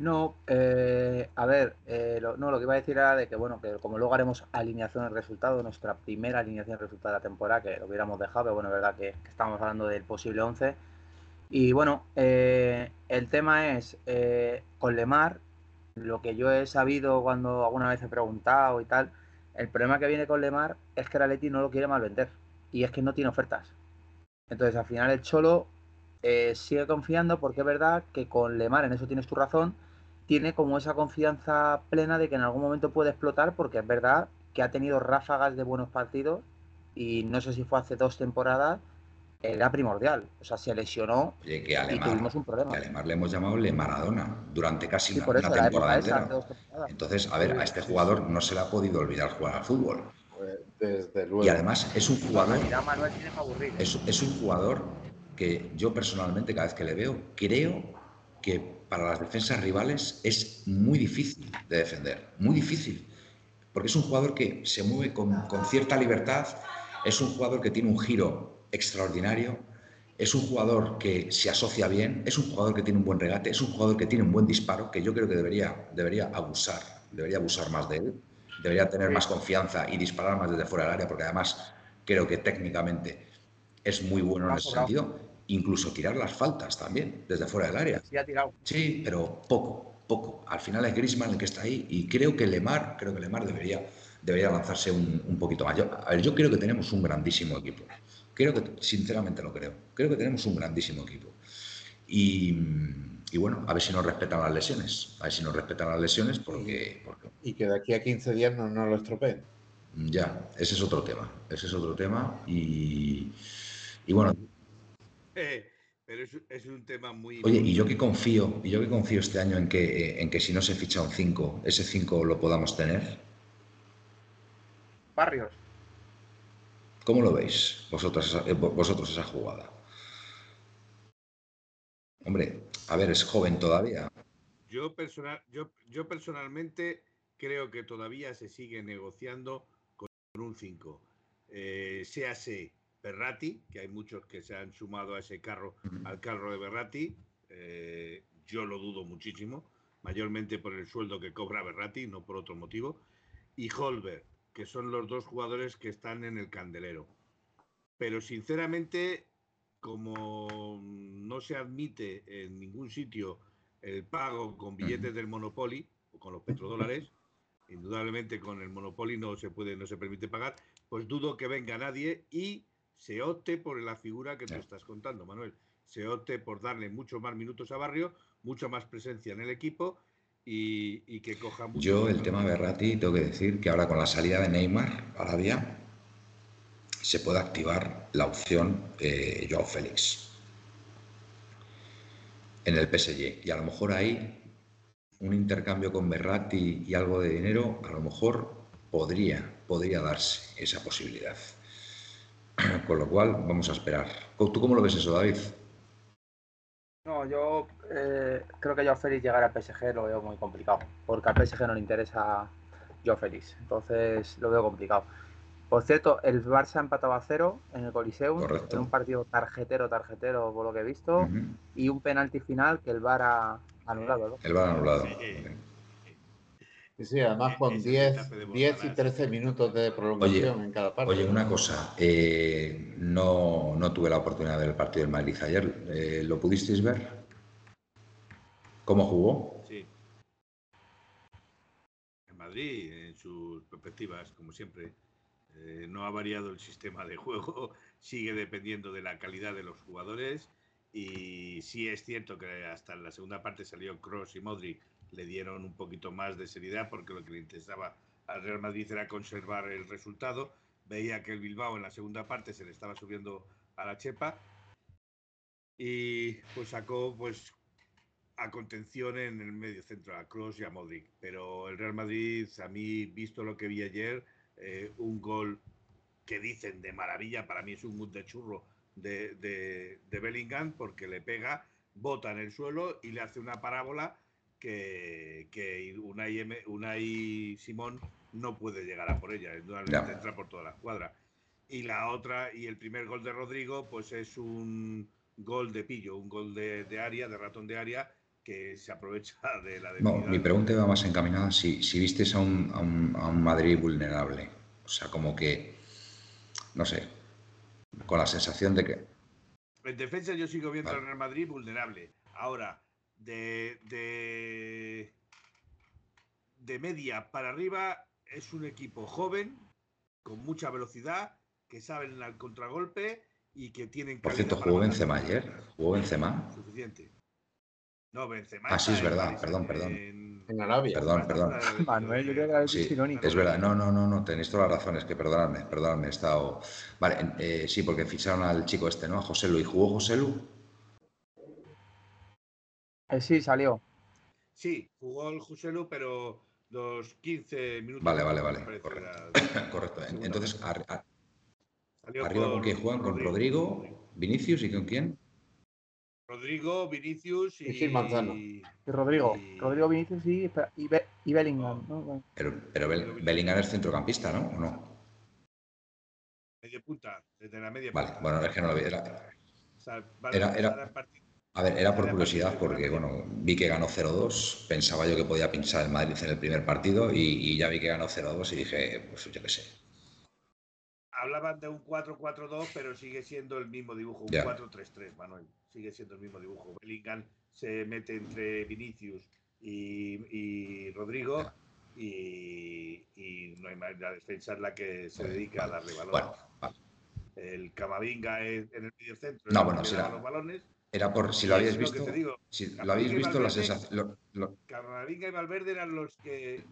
No, eh, a ver, eh, no, lo que iba a decir era de que, bueno, que como luego haremos alineación de resultado, nuestra primera alineación de resultado de la temporada, que lo hubiéramos dejado, pero bueno, es verdad que, estamos hablando del posible 11. Y bueno, eh, el tema es, con Lemar, lo que yo he sabido cuando alguna vez he preguntado y tal, el problema que viene con Lemar es que el Atleti no lo quiere mal vender, y es que no tiene ofertas. Entonces, al final el Cholo sigue confiando porque es verdad que con Lemar, en eso tienes tu razón, tiene como esa confianza plena de que en algún momento puede explotar, porque es verdad que ha tenido ráfagas de buenos partidos y no sé si fue hace dos temporadas, era primordial. O sea, se lesionó y tuvimos un problema. a Lemar le hemos llamado Le Maradona durante casi una, temporada entera. Entonces, a ver, a este jugador no se le ha podido olvidar jugar al fútbol. Desde luego. Y además es un jugador. Es, es un jugador que yo personalmente, cada vez que le veo, creo que para las defensas rivales es muy difícil de defender, muy difícil, porque es un jugador que se mueve con, cierta libertad, es un jugador que tiene un giro extraordinario, es un jugador que se asocia bien, es un jugador que tiene un buen regate, es un jugador que tiene un buen disparo, que yo creo que debería, debería abusar, debería abusar más de él, debería tener más confianza y disparar más desde fuera del área, porque además creo que técnicamente es muy bueno en ese sentido incluso tirar las faltas también, desde fuera del área. Sí, ha tirado. Sí, pero poco, poco. Al final es Grisman el que está ahí y creo que Lemar, creo que Lemar debería, debería lanzarse un, poquito más. Yo, a ver, yo creo que tenemos un grandísimo equipo. Creo que, sinceramente lo creo. Creo que tenemos un grandísimo equipo. Y, bueno, a ver si nos respetan las lesiones. A ver si nos respetan las lesiones porque... Y que de aquí a 15 días no nos lo estropeen. Ya, ese es otro tema. Ese es otro tema. Y, y bueno, pero es, un tema muy... Oye, y yo que confío, y yo que confío este año en que, en que si no se ficha un 5, ese 5 lo podamos tener. Barrios. ¿Cómo lo veis vosotros, eh, vosotros esa jugada? Hombre, a ver, es joven todavía. Yo, personal, yo, yo personalmente creo que todavía se sigue negociando con un 5. Eh, séase Berrati, que hay muchos que se han sumado a ese carro, al carro de Berrati. Eh, yo lo dudo muchísimo, mayormente por el sueldo que cobra Berrati, no por otro motivo. Y Holberg, que son los dos jugadores que están en el candelero. Pero sinceramente, como no se admite en ningún sitio el pago con billetes del Monopoly o con los petrodólares, indudablemente con el Monopoly no se puede, no se permite pagar, pues dudo que venga nadie y se opte por la figura que tú estás contando, Manuel. Se opte por darle muchos más minutos a Barrio, mucha más presencia en el equipo y, que coja mucho. Yo, el tema Berrati, tengo que decir que ahora con la salida de Neymar, Arabia, se puede activar la opción eh, Joao Félix en el PSG. Y a lo mejor ahí un intercambio con Berrati y algo de dinero, a lo mejor podría, podría darse esa posibilidad. Con lo cual, vamos a esperar. ¿Tú cómo lo ves eso, David? No, yo eh, creo que Joao Félix llegar al PSG lo veo muy complicado, porque al PSG no le interesa Joao Félix, entonces lo veo complicado. Por cierto, el Barça ha empatado a cero en el Coliseum, en un partido tarjetero, tarjetero, por lo que he visto, y un penalti final que el VAR ha anulado. El VAR ha anulado. Sí, además con 10, 10 y 13 minutos de prolongación en cada parte. Oye, una cosa, eh, no, no, tuve la oportunidad de ver el partido del Madrid ayer. Eh, ¿Lo pudisteis ver? ¿Cómo jugó? Sí. En Madrid, en sus perspectivas, como siempre, eh, no ha variado el sistema de juego, sigue dependiendo de la calidad de los jugadores y sí es cierto que hasta en la segunda parte salió Cross y Modric le dieron un poquito más de seriedad porque lo que le interesaba al Real Madrid era conservar el resultado. Veía que el Bilbao en la segunda parte se le estaba subiendo a la chepa y pues sacó pues a contención en el medio centro, a Kroos y a Modric. Pero el Real Madrid, a mí, visto lo que vi ayer, eh, un gol que dicen de maravilla, para mí es un gol de churro de, de Bellingham porque le pega, bota en el suelo y le hace una parábola que, que Unai, Simón no puede llegar a por ella, indudablemente entra por toda la cuadra. Y la otra, y el primer gol de Rodrigo, pues es un gol de pillo, un gol de, área, de ratón de área, que se aprovecha de la No, debilidad. mi pregunta iba más encaminada si, si vistes a un, a, un, a un Madrid vulnerable. O sea, como que, no sé, con la sensación de que... En defensa yo sigo viendo Vale. al Real Madrid vulnerable. Ahora, de, de, de media para arriba es un equipo joven, con mucha velocidad, que saben al contragolpe y que tienen Por cierto, jugó. Benzema ayer. Jugó Benzema. Suficiente. No, Benzema. Ah, sí, es verdad, perdón, perdón. en- En Arabia. Perdón, perdón. Manuel, yo creo que de- era Sí, irónico. es verdad. No, no, no, no, tenéis toda la razón. Es que perdonadme, perdonadme, he estado... Vale, eh, sí, porque ficharon al chico este, ¿no? A José Lu. ¿Y jugó José Lu? Eh, sí, salió. Sí, jugó el Joselu, pero los 15 minutos. Vale, vale, vale, correcto. Segunda Entonces, ar- ar- salió arriba con quién juegan, con Rodrigo, Vinicius y con quién? Rodrigo, Vinicius y, Y Gil Manzano. Y Rodrigo. Y- Rodrigo Vinicius y, y, Be- y Bellingham. Pero, pero Bel- Bellingham es centrocampista, ¿no? ¿O no? media punta, desde la media Vale, punta. bueno, es que no lo vi. Era- O sea, era- a ver, era por curiosidad porque, bueno, vi que ganó 0-2. Pensaba yo que podía pinchar el Madrid en el primer partido y, y ya vi que ganó 0-2 y dije, pues yo qué sé. Hablaban de un 4-4-2, pero sigue siendo el mismo dibujo, un Ya. 4-3-3, Manuel. Sigue siendo el mismo dibujo. Bellingham se mete entre Vinicius y, y Rodrigo y, y no hay más. La defensa es la que se dedica a darle valor. Bueno, vale. El Camavinga es en el medio centro. No, bueno, la- los balones. Era por si lo habéis lo que visto. te digo. Si lo habéis visto, la Valverde- sensación. lo- lo- Camavinga y Valverde eran los que.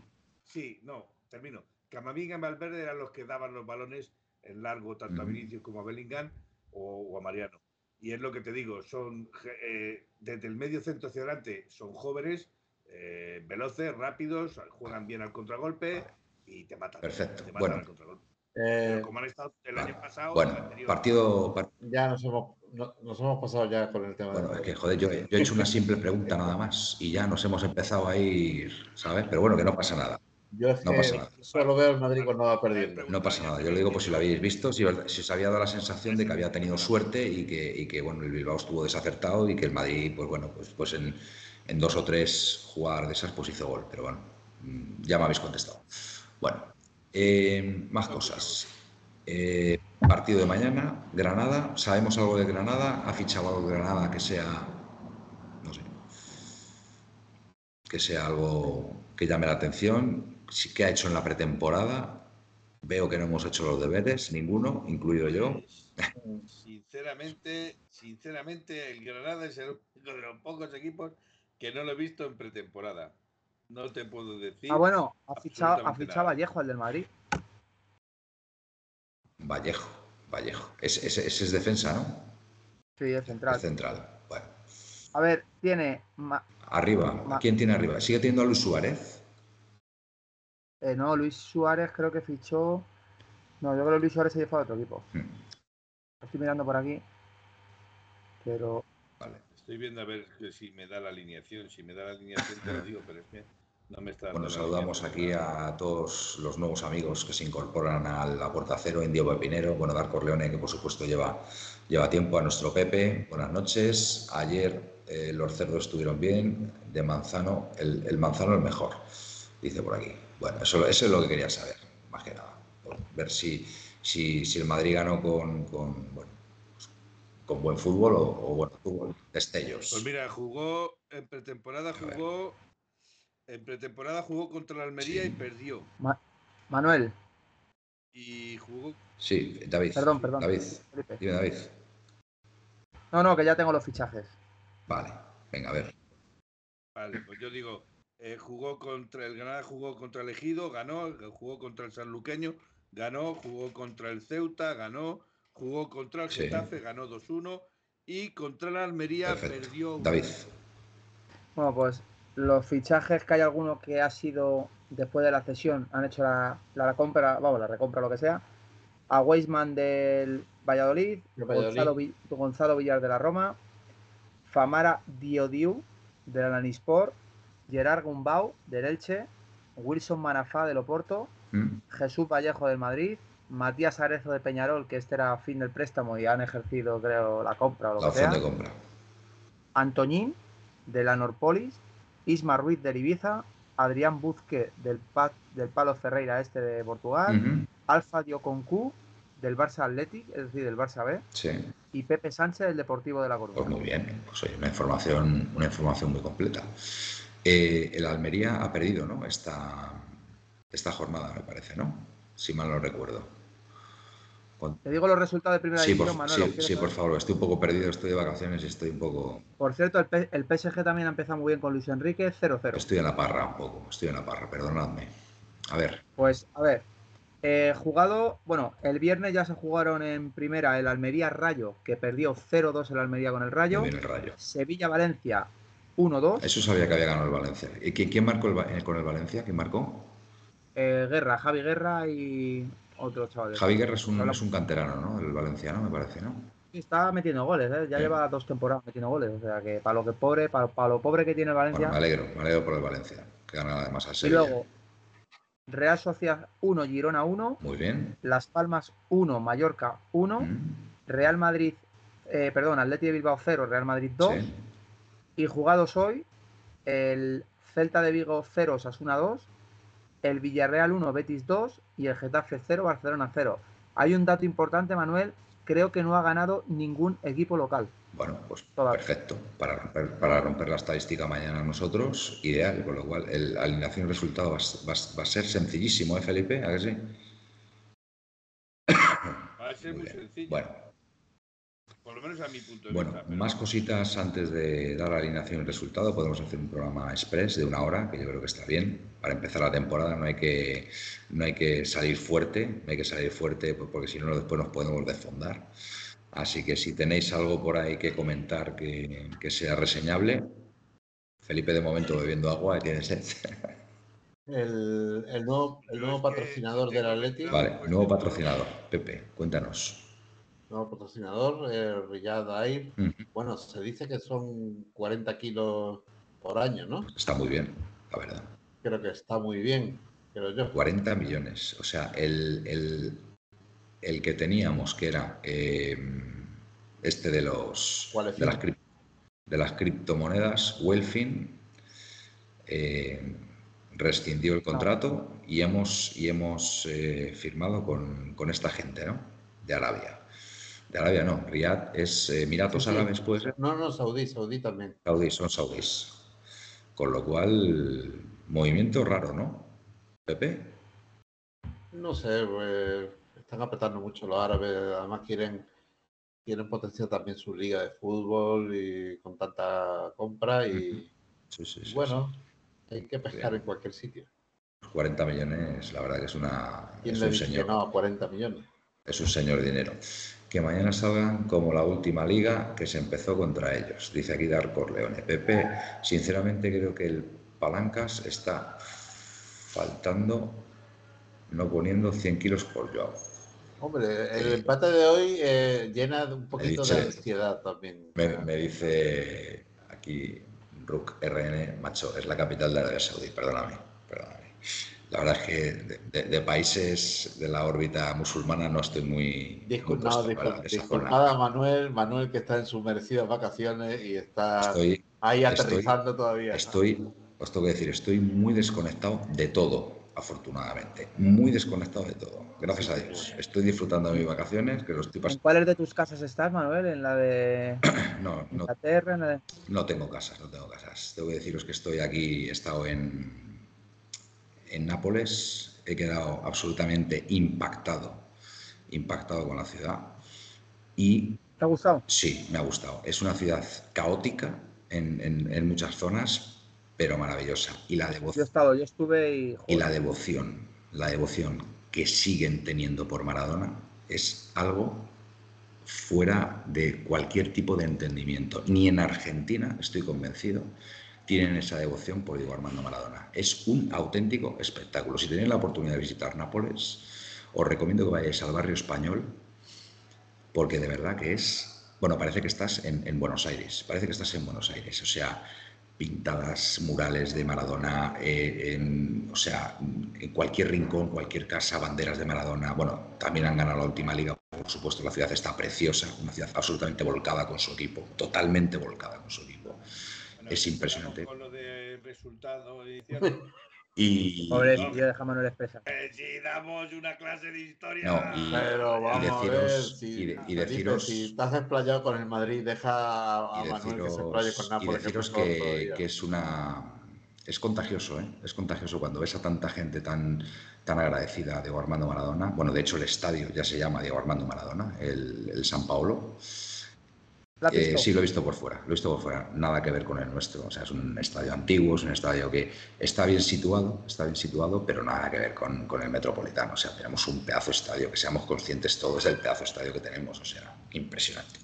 Sí, no, termino. Camavinga y Valverde eran los que daban los balones en largo, tanto a. Vinicius como a Bellingham o, o a Mariano. Y es lo que te digo, son eh, desde el medio centro hacia adelante, son jóvenes, eh, veloces, rápidos, juegan bien al contragolpe y te matan. Perfecto, Te matan bueno. al contragolpe. Eh, como han estado el año pasado. Bueno, partido. par- ya nos hemos, no- nos hemos pasado ya con el tema Bueno, de es que, joder, yo, yo he hecho una simple pregunta nada más y ya nos hemos empezado a ir, ¿sabes? Pero bueno, que no pasa nada. Yo es no que pasa nada. solo veo el Madrid cuando va perdiendo. No pasa nada. Yo le digo, pues si lo habéis visto, si, os- si os había dado la sensación de que había tenido suerte y que, y que, bueno, el Bilbao estuvo desacertado y que el Madrid, pues bueno, pues, pues en, en dos o tres jugar de esas, pues hizo gol. Pero bueno, mm, ya me habéis contestado. Bueno, eh, más cosas. Eh, partido de mañana, Granada. ¿Sabemos algo de Granada? ¿Ha fichado algo de Granada que sea, no sé, que sea algo que llame la atención? Sí, ¿Qué ha hecho en la pretemporada? Veo que no hemos hecho los deberes, ninguno, incluido yo. Sinceramente, sinceramente, el Granada es el único de los pocos equipos que no lo he visto en pretemporada. No te puedo decir. Ah, bueno, ha fichado, ha fichado. Vallejo, el del Madrid. Vallejo, Vallejo. Ese, ese- ese es defensa, ¿no? Sí, es central. Es central. Bueno, A ver, tiene. arriba. Ma- ¿Quién tiene arriba? ¿Sigue teniendo a Luis Suárez? eh, no, Luis Suárez creo que fichó. No, yo creo que Luis Suárez se llevó a otro equipo. Hmm, Lo Estoy mirando por aquí. Pero. Vale. Estoy viendo a ver que si me da la alineación. Si me da la alineación te lo digo, pero es que no me está dando Bueno, saludamos aquí a todos los nuevos amigos que se incorporan a la Puerta Cero, Indio Pepinero, bueno, Dar Corleone, que por supuesto lleva, lleva tiempo, a nuestro Pepe, buenas noches. Ayer eh, los cerdos estuvieron bien, de Manzano, el, el Manzano el mejor, dice por aquí. Bueno, eso, eso es lo que quería saber, más que nada, por ver si, si, si el Madrid ganó con, con, bueno, pues, con buen fútbol o, o bueno, fútbol, destellos. Pues mira, jugó en pretemporada, jugó. En pretemporada jugó contra la Almería Sí. y perdió. Manuel, Y jugó. Sí, David. perdón, perdón. David, dime David. No, no, que ya tengo los fichajes. Vale, venga, a ver. Vale, pues yo digo, eh, jugó contra el Granada, jugó contra el Ejido, ganó, jugó contra el Sanluqueño, ganó, jugó contra el Ceuta, ganó, jugó contra el Sí. Getafe, ganó 2-1 y contra la Almería Perfecto. perdió. David. Bueno, pues los fichajes que hay alguno que ha sido después de la cesión, han hecho la, la, la compra, vamos, la recompra, lo que sea. A Weisman del Valladolid. Gonzalo, Vi- Gonzalo Villar de la Roma, Famara Diodiu del Alanispor, Gerard Gumbau del Elche, Wilson Manafá del Oporto, ¿Mm? Jesús Vallejo del Madrid, Matías Arezo de Peñarol, que este era fin del préstamo y han ejercido, creo, la compra o lo La que sea. de compra. Antoñín de la Norpolis, Isma Ruiz del Ibiza, Adrián Buzque del, del Palo Ferreira Este de Portugal, Alfa Dioconcu del Barça Athletic, es decir, del Barça B, y Pepe Sánchez del Deportivo de la Coruña. Pues muy bien, pues una información, una información muy completa. Eh, el Almería ha perdido, ¿no? Esta, esta jornada, me parece, ¿no? Si mal no recuerdo. Te digo los resultados de primera sí, división, por, Manuel. Sí, por favor, estoy un poco perdido, estoy de vacaciones y estoy un poco. Por cierto, el, el PSG también ha empezado muy bien con Luis Enrique, 0-0. Estoy en la parra un poco, estoy en la parra, perdonadme. A ver. Pues, a ver. Eh, jugado, bueno, el viernes ya se jugaron en primera el Almería Rayo, que perdió 0-2 el Almería con el Rayo. el Rayo. Sevilla-Valencia 1-2. Eso sabía que había ganado el Valencia. ¿Y quién, quién marcó el, con el Valencia? ¿Quién marcó? Eh, Guerra, Javi Guerra y otro chaval. Javi Guerra es un, es un canterano, ¿no? El valenciano, me parece, ¿no? Sí, está metiendo goles, ¿eh? ya lleva dos temporadas metiendo goles. O sea que para lo que pobre, para, lo pobre que tiene el Valencia. me alegro, me alegro por el Valencia, que gana además a Sevilla. Y luego, Real Sociedad 1, Girona 1. Muy bien. Las Palmas 1, Mallorca 1. Mm. Real Madrid, eh, perdón, Atleti de Bilbao 0, Real Madrid 2. Y jugados hoy, el Celta de Vigo 0, Sasuna 2 el Villarreal 1, Betis 2 y el Getafe 0, Barcelona 0. Hay un dato importante, Manuel, creo que no ha ganado ningún equipo local. Bueno, pues perfecto. Para romper, para romper la estadística mañana nosotros, ideal. Con lo cual, la alineación y resultado va, a ser sencillísimo, ¿eh, Felipe? ¿A que sí? Va a ser muy, sencillo. Bueno, por lo menos a mi punto de bueno, vista. más cositas antes de dar la alineación y el resultado. Podemos hacer un programa express de una hora, que yo creo que está bien. Para empezar la temporada no hay que, no hay que salir fuerte, no hay que salir fuerte pues, porque si no después nos podemos desfondar. Así que si tenéis algo por ahí que comentar que, que sea reseñable, Felipe de momento bebiendo agua y tiene sed. El, el, nuevo, el nuevo patrocinador del Atlético. Vale, nuevo patrocinador. Pepe, cuéntanos nuevo patrocinador, eh, Riyad Air. Bueno, se dice que son 40 kilos por año, ¿no? Está muy bien, la verdad. Creo que está muy bien, creo yo. 40 millones. O sea, el, el, que teníamos, que era em, este de los de las, de las, criptomonedas, Welfin, eh, rescindió el contrato y hemos, y hemos eh, firmado con, con esta gente, ¿no? De Arabia. De Arabia no, Riyadh es eh, Emiratos Árabes, puede ser. No, no, Saudí, Saudí también. Saudí, son saudíes. Con lo cual, movimiento raro, ¿no? Pepe. No sé, pues, están apretando mucho los árabes, además quieren quieren potenciar también su liga de fútbol y con tanta compra y, sí, sí, bueno, hay que pescar en cualquier sitio. 40 millones, la verdad que es una ¿Quién es le un señor. no 40 millones? Es un señor dinero que mañana salgan como la última liga que se empezó contra ellos, dice aquí Dar Corleone. Pepe, sinceramente creo que el Palancas está faltando, no poniendo 100 kilos por Joao. Hombre, el empate de hoy eh, llena un poquito de ansiedad también. Me, dice aquí Rook RN, macho, es la capital de Arabia Saudí, perdóname, perdóname la verdad es que de, países de la órbita musulmana no estoy muy. Disculpada, Manuel, Manuel que está en sus merecidas vacaciones y está ahí aterrizando todavía. Estoy, os tengo que decir, estoy muy desconectado de todo, afortunadamente. Muy desconectado de todo. Gracias a Dios. Estoy disfrutando de mis vacaciones, que los estoy ¿En cuáles de tus casas estás, Manuel? ¿En la de no, no, Inglaterra? No tengo casas, no tengo casas. Tengo que deciros que estoy aquí, he estado en en Nápoles he quedado absolutamente impactado, impactado con la ciudad. Y, ¿Te ha gustado? Sí, me ha gustado. Es una ciudad caótica en, muchas zonas, pero maravillosa. Y la devoción. Yo he estado, yo estuve y. Y la devoción, la devoción que siguen teniendo por Maradona es algo fuera de cualquier tipo de entendimiento. Ni en Argentina, estoy convencido, tienen esa devoción por Diego Armando Maradona. Es un auténtico espectáculo. Si tenéis la oportunidad de visitar Nápoles, os recomiendo que vayáis al barrio español, porque de verdad que es, bueno, parece que estás en, Buenos Aires, parece que estás en Buenos Aires, o sea, pintadas murales de Maradona, eh, o sea, en cualquier rincón, cualquier casa, banderas de Maradona. Bueno, también han ganado la última liga, por supuesto, la ciudad está preciosa, una ciudad absolutamente volcada con su equipo, totalmente volcada con su equipo es impresionante. Con lo de resultado y Y, Pobrecillo, deja Manuel expresar. Eh, si damos una clase de historia. No, y- Pero vamos deciros- a ver si, y de- y deciros- si estás explayado con el Madrid, deja a y Manuel que se explaye con deciros, y Nápoles. deciros que, que es una es contagioso, ¿eh? es contagioso cuando ves a tanta gente tan, tan agradecida a Diego Armando Maradona. Bueno, de hecho el estadio ya se llama Diego Armando Maradona, el, el San Paolo. ¿La has Eh, sí, lo he visto por fuera, lo he visto por fuera, nada que ver con el nuestro. O sea, es un estadio antiguo, es un estadio que está bien situado, está bien situado, pero nada que ver con, con el Metropolitano. O sea, tenemos un pedazo de estadio, que seamos conscientes todos del pedazo de estadio que tenemos, o sea, impresionante.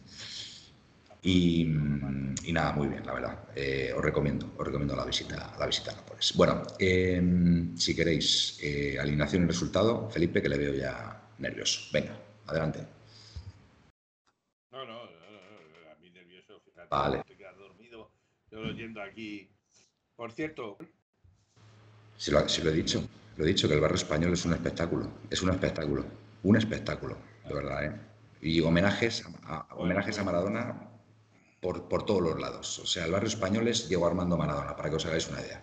Y, y nada, muy bien, la verdad. Eh, os recomiendo, os recomiendo la visita, la visita a Nápoles. Bueno, eh, si queréis, eh, alineación y resultado, Felipe, que le veo ya nervioso. Venga, adelante. No, no, no, no, a mí nervioso, fíjate, Vale. dormido, yo lo yendo aquí. Por cierto, Si lo, si lo he dicho, lo he dicho, que el barrio español es un espectáculo, es un espectáculo, un espectáculo, de verdad, ¿eh? Y homenajes a, a- homenajes a Maradona por, por todos los lados. O sea, el barrio español es Diego Armando Maradona, para que os hagáis una idea.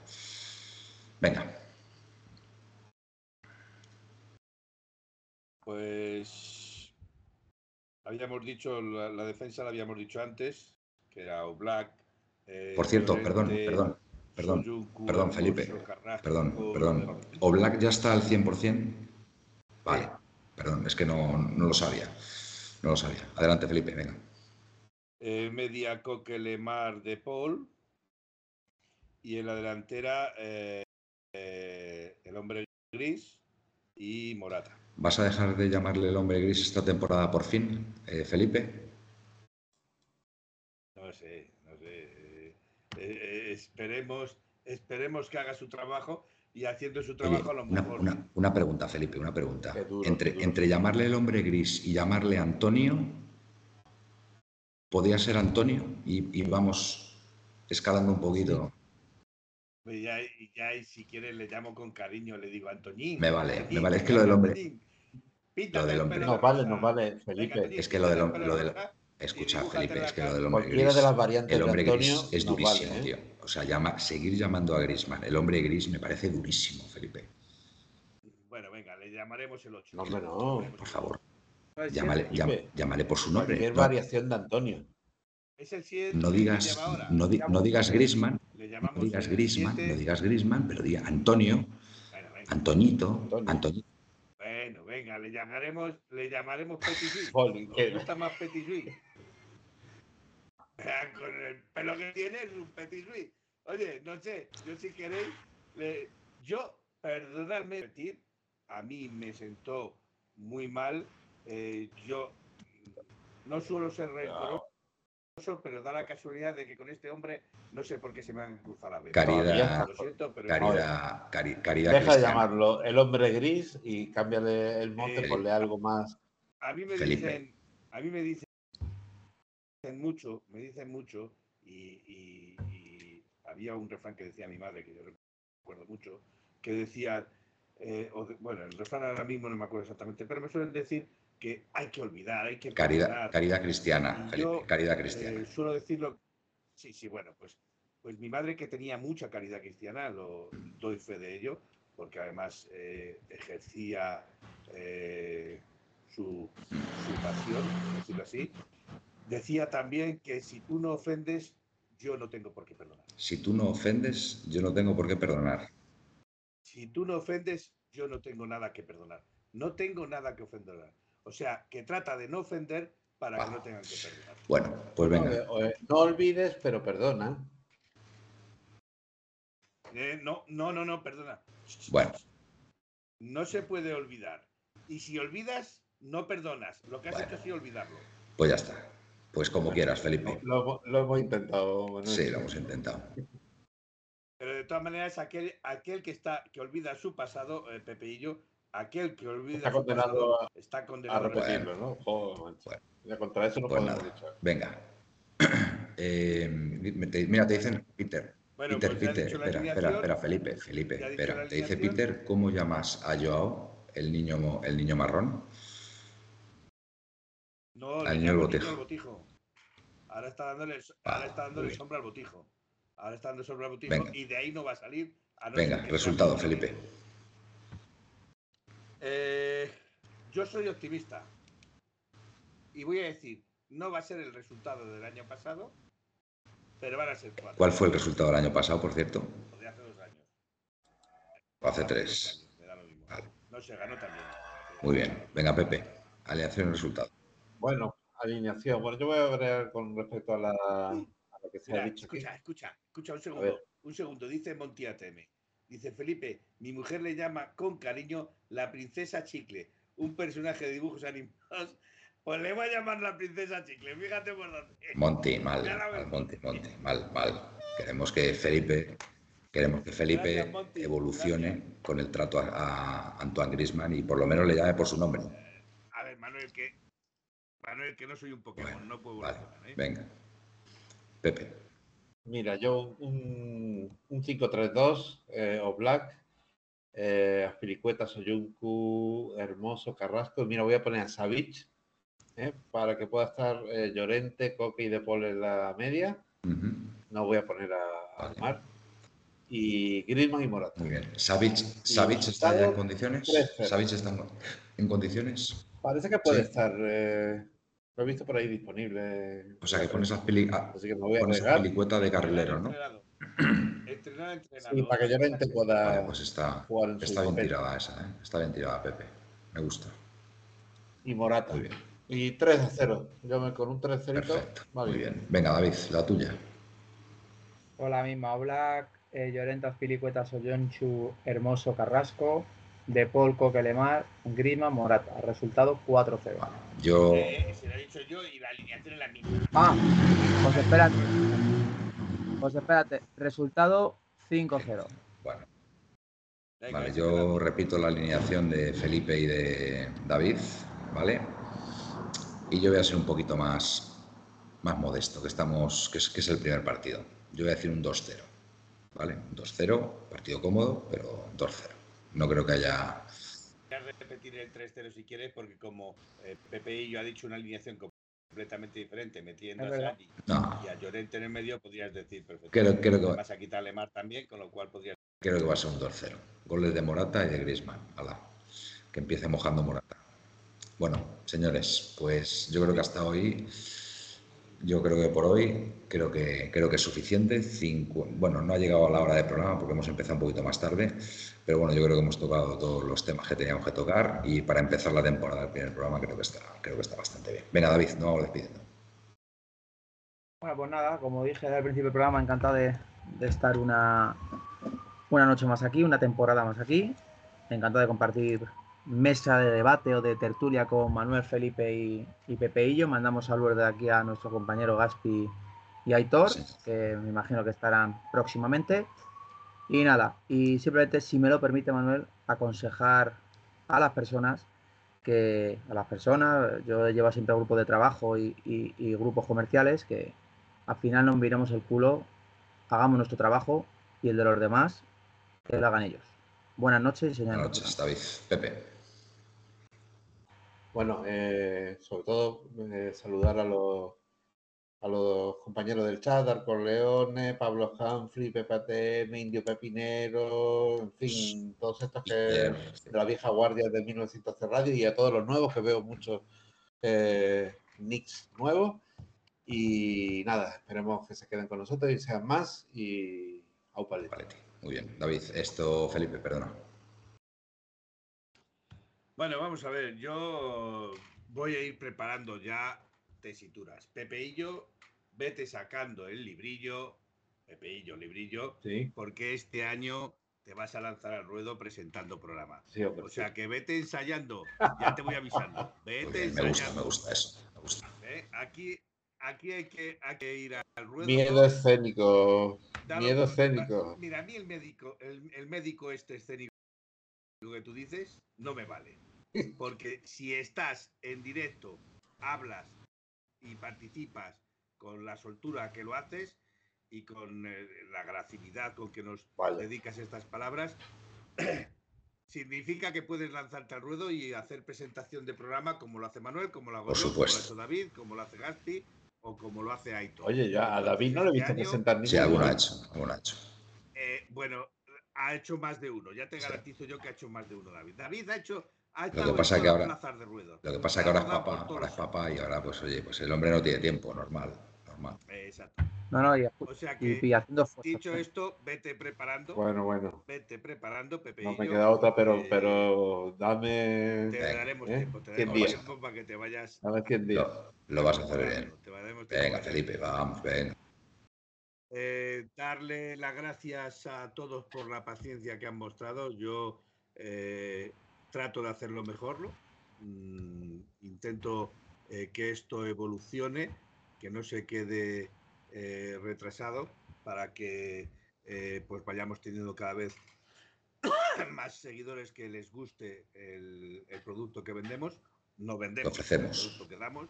Venga, pues habíamos dicho, la, la defensa la habíamos dicho antes, que era Oblak. eh, por cierto, perdón, perdón, perdón, Soyuncu, perdón, Felipe, Carrasco, perdón, perdón. ¿Oblak ya está al 100%? Vale, perdón, es que no, no lo sabía, no lo sabía. Adelante, Felipe, venga. eh, media Coque Lemar de Paul y en la delantera eh, eh, el hombre gris y Morata. ¿Vas a dejar de llamarle el hombre gris esta temporada por fin, eh, Felipe? No sé, no sé. eh, eh, esperemos, esperemos que haga su trabajo y haciendo su Oye, trabajo a lo una, mejor. una- una pregunta, Felipe, una pregunta. Duro, entre, entre llamarle el hombre gris y llamarle Antonio, ¿podía ser Antonio? Y, y vamos escalando un poquito. Y ya, ya, y si quieres le llamo con cariño, le digo Antoñín. Me vale, Antoñín, me vale. Es que lo del hombre- Antoñín, lo del el hombre- de vale, nos vale, Venga, Felipe. Es que lo del lo del- Escucha, dibújate Felipe, es que lo del hombre Cualquiera gris. de las variantes El de hombre Antonio gris es durísimo, vale, ¿eh? tío. O sea, llama, seguir llamando a Grisman el hombre gris me parece durísimo, Felipe. Bueno, venga, le llamaremos el 8. No, hombre, no. Por favor, No es llámale, por su nombre. Cualquier No, variación de Antonio. Es el 7. no digas, no, di- no digas Grisman, no digas Grisman, no digas Grisman, pero diga Antonio, Bueno, venga. Antoñito, Antonio. Bueno, venga, le llamaremos, le llamaremos Petit Suisse. Jolín, ¿Os qué- gusta más Petit Suisse? Con el pelo que tiene es un Petit Suisse. Oye, no sé, yo si queréis, le- yo, perdonadme, repetir, a mí me sentó muy mal. eh, yo no suelo ser rencoroso, pero da la casualidad de que con este hombre no sé por qué se me han cruzado la vez. Caridad, Lo siento, pero caridad, cari- caridad Deja de llamarlo el hombre gris y cámbiale el monte, Eh, ponle algo más. a mí me Felipe. dicen, a mí me dicen mucho, me dicen mucho, y, y- y había un refrán que decía mi madre, que yo recuerdo mucho, que decía, eh, o de- bueno, el refrán ahora mismo no me acuerdo exactamente, pero me suelen decir que hay que olvidar, hay que Caridad, perdonar. caridad cristiana, yo, caridad cristiana. Eh, suelo decirlo, sí, sí, bueno, pues, pues mi madre que tenía mucha caridad cristiana, lo doy fe de ello, porque además eh, ejercía su, su pasión, por decirlo así. Decía también que si tú no ofendes, yo no tengo por qué perdonar. Si tú no ofendes, yo no tengo por qué perdonar. Si tú no ofendes, yo no tengo nada que perdonar. No tengo nada que ofender. O sea, que trata de no ofender para que Ah. no tengan que perdonar. Bueno, pues No, venga. eh, eh, no olvides, pero perdona. Eh, no, no, no, no, perdona. Bueno. No se puede olvidar. Y si olvidas, no perdonas. Lo que has Bueno. hecho sido olvidarlo. Pues ya está. Pues como quieras, Felipe. Lo, lo hemos intentado. Manuel. Sí, lo hemos intentado. Pero de todas maneras, aquel, aquel que está que olvida su pasado, eh, Pepe y yo, aquel que olvida Está su condenado pasado, está A condenado a repetirlo, ¿no? Joder. Bueno. Contra eso no Pues podemos nada. luchar. Venga. Eh, mira, te dicen Peter. Bueno, Peter, pues Peter, espera, espera, espera, Felipe, Felipe, espera. Te dice. Peter, ¿cómo llamas a Joao, el niño, mo- el niño marrón? No, Al niño botijo. al botijo. Ahora está dándole, Ah, ahora está dándole sombra al botijo. ahora está dando sobre el bautismo Venga. y de ahí no va a salir. a no Venga, resultado, Felipe. Eh, yo soy optimista y voy a decir, no va a ser el resultado del año pasado, pero van a ser cuatro. ¿Cuál fue el resultado del año pasado, por cierto? O de hace dos años. O hace tres. años. Vale. No se ganó también. Muy bien. Venga, Pepe. Alineación y resultado. Bueno, alineación. Bueno, yo voy a ver con respecto a la, a lo que se ha dicho aquí. escucha, escucha, escucha un segundo. Un segundo, dice. Dice Felipe, mi mujer le llama con cariño la princesa Chicle, un personaje de dibujos animados. Pues le voy a llamar la princesa Chicle, fíjate por dónde. Monty, mal, mal, Monty, Monty, mal, mal. Queremos que Felipe, queremos que Felipe Gracias, Monty, evolucione gracias. con el trato a, a Antoine Grisman y por lo menos le llame por su nombre. A ver, Manuel, que Manuel, que no soy un Pokémon, Bueno, no puedo Vale, ¿eh? venga. Pepe, Mira, yo un, un 5-3-2 eh, o Black, eh, Aspiricueta, Soyuncu, Hermoso, Carrasco. Mira, voy a poner a Savich eh, para que pueda estar eh, Llorente, Coque y De Paul en la media. No voy a poner a, a Vale. Mar. Y Griezmann y Morata. muy bien. ¿Savic, Savic está ya en condiciones? 3-0. ¿Savic está en condiciones? Parece que puede Sí. estar. eh, lo he visto por ahí disponible. O sea, que pones a, Pili- a- Así que me voy a pegar. Pilicueta de carrilero, ¿no? Entrenado. Entrenado, entrenado. Sí, para que Llorente pueda Vale, pues está, jugar en su está bien papel. tirada esa, ¿eh? Está bien tirada, Pepe. Me gusta. Y Morata. Muy bien. Y 3 a 0. Yo me, con un 3 0 Perfecto. va Muy bien. Venga, David, la tuya. Con la misma, Black, eh, Llorente, Azpilicueta, Soyonchu, Hermoso, Carrasco, De Paul, Coquelemar, Grima, Morata. Resultado 4-0. Vale. Yo, Eh, se lo he dicho yo y la alineación es la misma. Ah, pues espérate. Pues espérate. Resultado 5-0. bueno, vale, yo repito la alineación de Felipe y de David, ¿vale? Y yo voy a ser un poquito más, más modesto, que estamos, que es, que es el primer partido. Yo voy a decir un 2-0, ¿vale? Un 2-0, partido cómodo, pero 2-0. No creo que haya Voy a repetir el 3-0 si quieres, porque como eh, Pepe y yo ha dicho una alineación completamente diferente, metiendo a. Xavi No, y a Llorente en el medio, podrías decir perfectamente. creo, creo, que, Vas a quitar a Lemar también, con lo cual podrías. creo que va a ser un 2-0. Goles de Morata y de Griezmann. Ala, que empiece mojando Morata. Bueno, señores, pues yo creo que hasta hoy, yo creo que por hoy, creo que, creo que es suficiente. Bueno, no ha llegado a la hora de programa porque hemos empezado un poquito más tarde, pero bueno, yo creo que hemos tocado todos los temas que teníamos que tocar y para empezar la temporada del primer programa creo que está, creo que está bastante bien. Venga, David, nos vamos despidiendo. Bueno, pues nada, como dije al principio del programa, encantado de, de estar una, una noche más aquí, una temporada más aquí. Encantado de compartir mesa de debate o de tertulia con Manuel, Felipe y, y Pepeillo. Mandamos saludos de aquí a nuestro compañero Gaspi y Aitor, Sí. que me imagino que estarán próximamente. Y nada, y simplemente, si me lo permite, Manuel, aconsejar a las personas que a las personas, yo llevo siempre grupos de trabajo y, y- y grupos comerciales, que al final nos miremos el culo, hagamos nuestro trabajo y el de los demás, que lo hagan ellos. Buenas noches y señores. Buenas noches, David. Pepe. Bueno, eh, sobre todo eh, saludar a los, a los compañeros del chat, Arco Leone, Pablo Humphrey, Pepe ATM, Indio Pepinero, en fin, todos estos que de la vieja guardia de 1900 Radio y a todos los nuevos, que veo muchos eh, nicks nuevos. Y nada, esperemos que se queden con nosotros y sean más. Y au. Muy bien. David, esto, Felipe, perdona. Bueno, vamos a ver, yo voy a ir preparando ya tesituras. Pepeillo, vete sacando el librillo, Pepeillo, librillo, Sí, porque este año te vas a lanzar al ruedo presentando programa. sí, O sea que vete ensayando, ya te voy avisando. Vete bien, me gusta, ensayando. me gusta eso. Me gusta. ¿eh? Aquí, aquí hay, que, hay que ir al ruedo. Miedo escénico. Dalo Miedo escénico. Mira, a mí el médico, el, el médico este escénico que tú dices, no me vale. Porque si estás en directo, hablas y participas con la soltura que lo haces y con eh, la gracilidad con que nos Vaya. dedicas estas palabras, significa que puedes lanzarte al ruedo y hacer presentación de programa como lo hace Manuel, como lo hago Por yo, como lo ha supuesto. hecho David, como lo hace Gaspi, o como lo hace Aitor. Oye, ya a David no le he visto presentar ni Sí, alguno ha hecho, alguno ha hecho. eh, bueno, ha hecho más de uno. Ya te garantizo yo que ha hecho más de uno, David. David ha hecho. Ha Lo que pasa que ahora- de ruedo. Lo que pasa es que ahora es Ha papá, ahora es papá y ahora pues oye, pues el hombre no tiene tiempo, normal, normal. Exacto. No, no, y, O sea que, y haciendo fotos. dicho esto, vete preparando. Bueno, bueno. Vete preparando, Pepe. No y me queda otra, pero, eh, pero dame. Te Venga, daremos ¿eh? tiempo, te Cien daremos días. tiempo para que te vayas. Dame 100 días. Lo, lo vas a hacer bien. Te daremos tiempo Venga, Felipe, vamos, venga. Eh, darle las gracias a todos por la paciencia que han mostrado. Yo eh, trato de hacerlo mejor. ¿no? Mm, intento eh, que esto evolucione, que no se quede eh, retrasado para que pues vayamos teniendo cada vez más seguidores que les guste el, el producto que vendemos. No vendemos, Ofrecemos. el producto que damos.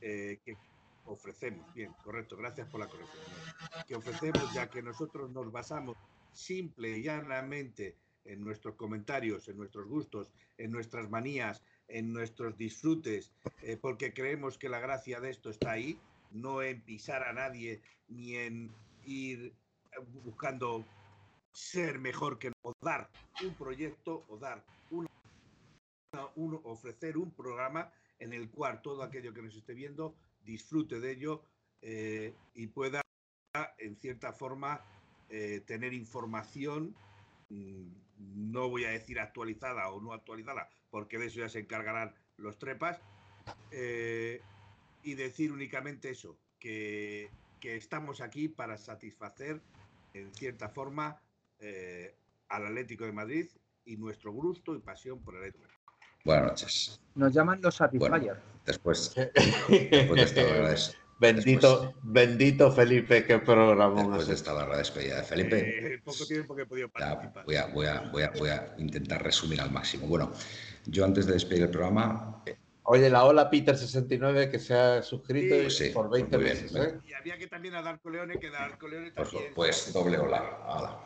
que ofrecemos, bien, correcto, gracias por la corrección. Que ofrecemos ya que nosotros nos basamos simple y llanamente en nuestros comentarios, en nuestros gustos, en nuestras manías, en nuestros disfrutes, eh, porque creemos que la gracia de esto está ahí, no en pisar a nadie ni en ir buscando ser mejor que o dar un proyecto o dar una, un- ofrecer un programa en el cual todo aquello que nos esté viendo disfrute de ello eh, y pueda en cierta forma eh, tener información mm, no voy a decir actualizada o no actualizada porque de eso ya se encargarán los trepas eh, y decir únicamente eso que, que estamos aquí para satisfacer en cierta forma al Atlético de Madrid y nuestro gusto y pasión por el Atlético. De. Buenas noches. Nos llaman los Satisfyer. Después, después de esta larga, des- bendito, bendito Felipe, qué programa. después de esta larga despedida de Felipe, Eh, poco tiempo que he podido participar. voy a, voy, a, voy, a, voy a intentar resumir al máximo. Bueno, yo antes de despedir el programa, eh, Oye, la Hola Peter69 que se ha suscrito Sí, y pues sí, por pues 20 muy bien, meses. ¿eh? Y había que también a Darko Leone, que Darko Leone pues, también. pues doble hola.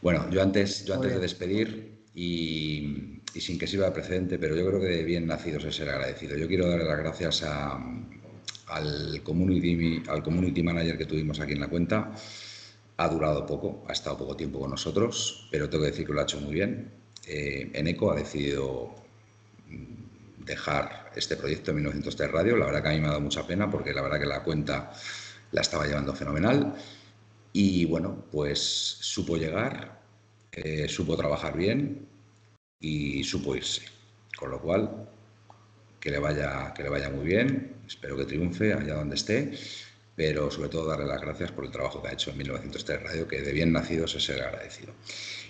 Bueno, yo antes, yo antes de despedir y, y sin que sirva de precedente, pero yo creo que de bien nacidos es ser agradecido. Yo quiero darle las gracias a, al, community, al community manager que tuvimos aquí en la cuenta. Ha durado poco, ha estado poco tiempo con nosotros, pero tengo que decir que lo ha hecho muy bien. Eh, Eneco ha decidido mm, dejar este proyecto en 1903 Radio. La verdad que a mí me ha dado mucha pena porque la verdad que la cuenta la estaba llevando fenomenal. Y bueno, pues supo llegar, eh, supo trabajar bien y supo irse. Con lo cual, que le vaya, que le vaya muy bien, espero que triunfe allá donde esté, pero sobre todo darle las gracias por el trabajo que ha hecho en 1903 Radio, que de bien nacidos es ser agradecido.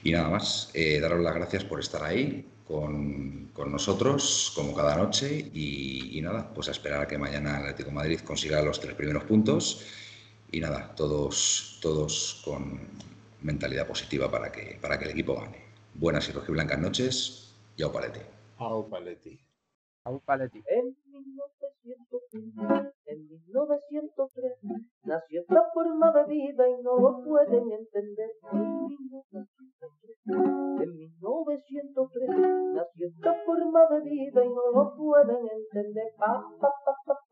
Y nada más, eh, daros las gracias por estar ahí con, con nosotros, como cada noche, y, y nada, pues a esperar a que mañana el Atlético de Madrid consiga los tres primeros puntos. Y nada, todos, todos con mentalidad positiva para que, para que el equipo gane. Buenas y rojiblancas noches y au paleti. Au paleti. Au paleti. En en 1903, nació esta forma de vida y no lo pueden entender. En 1903, en 1903 nació esta forma de vida y no lo pueden entender.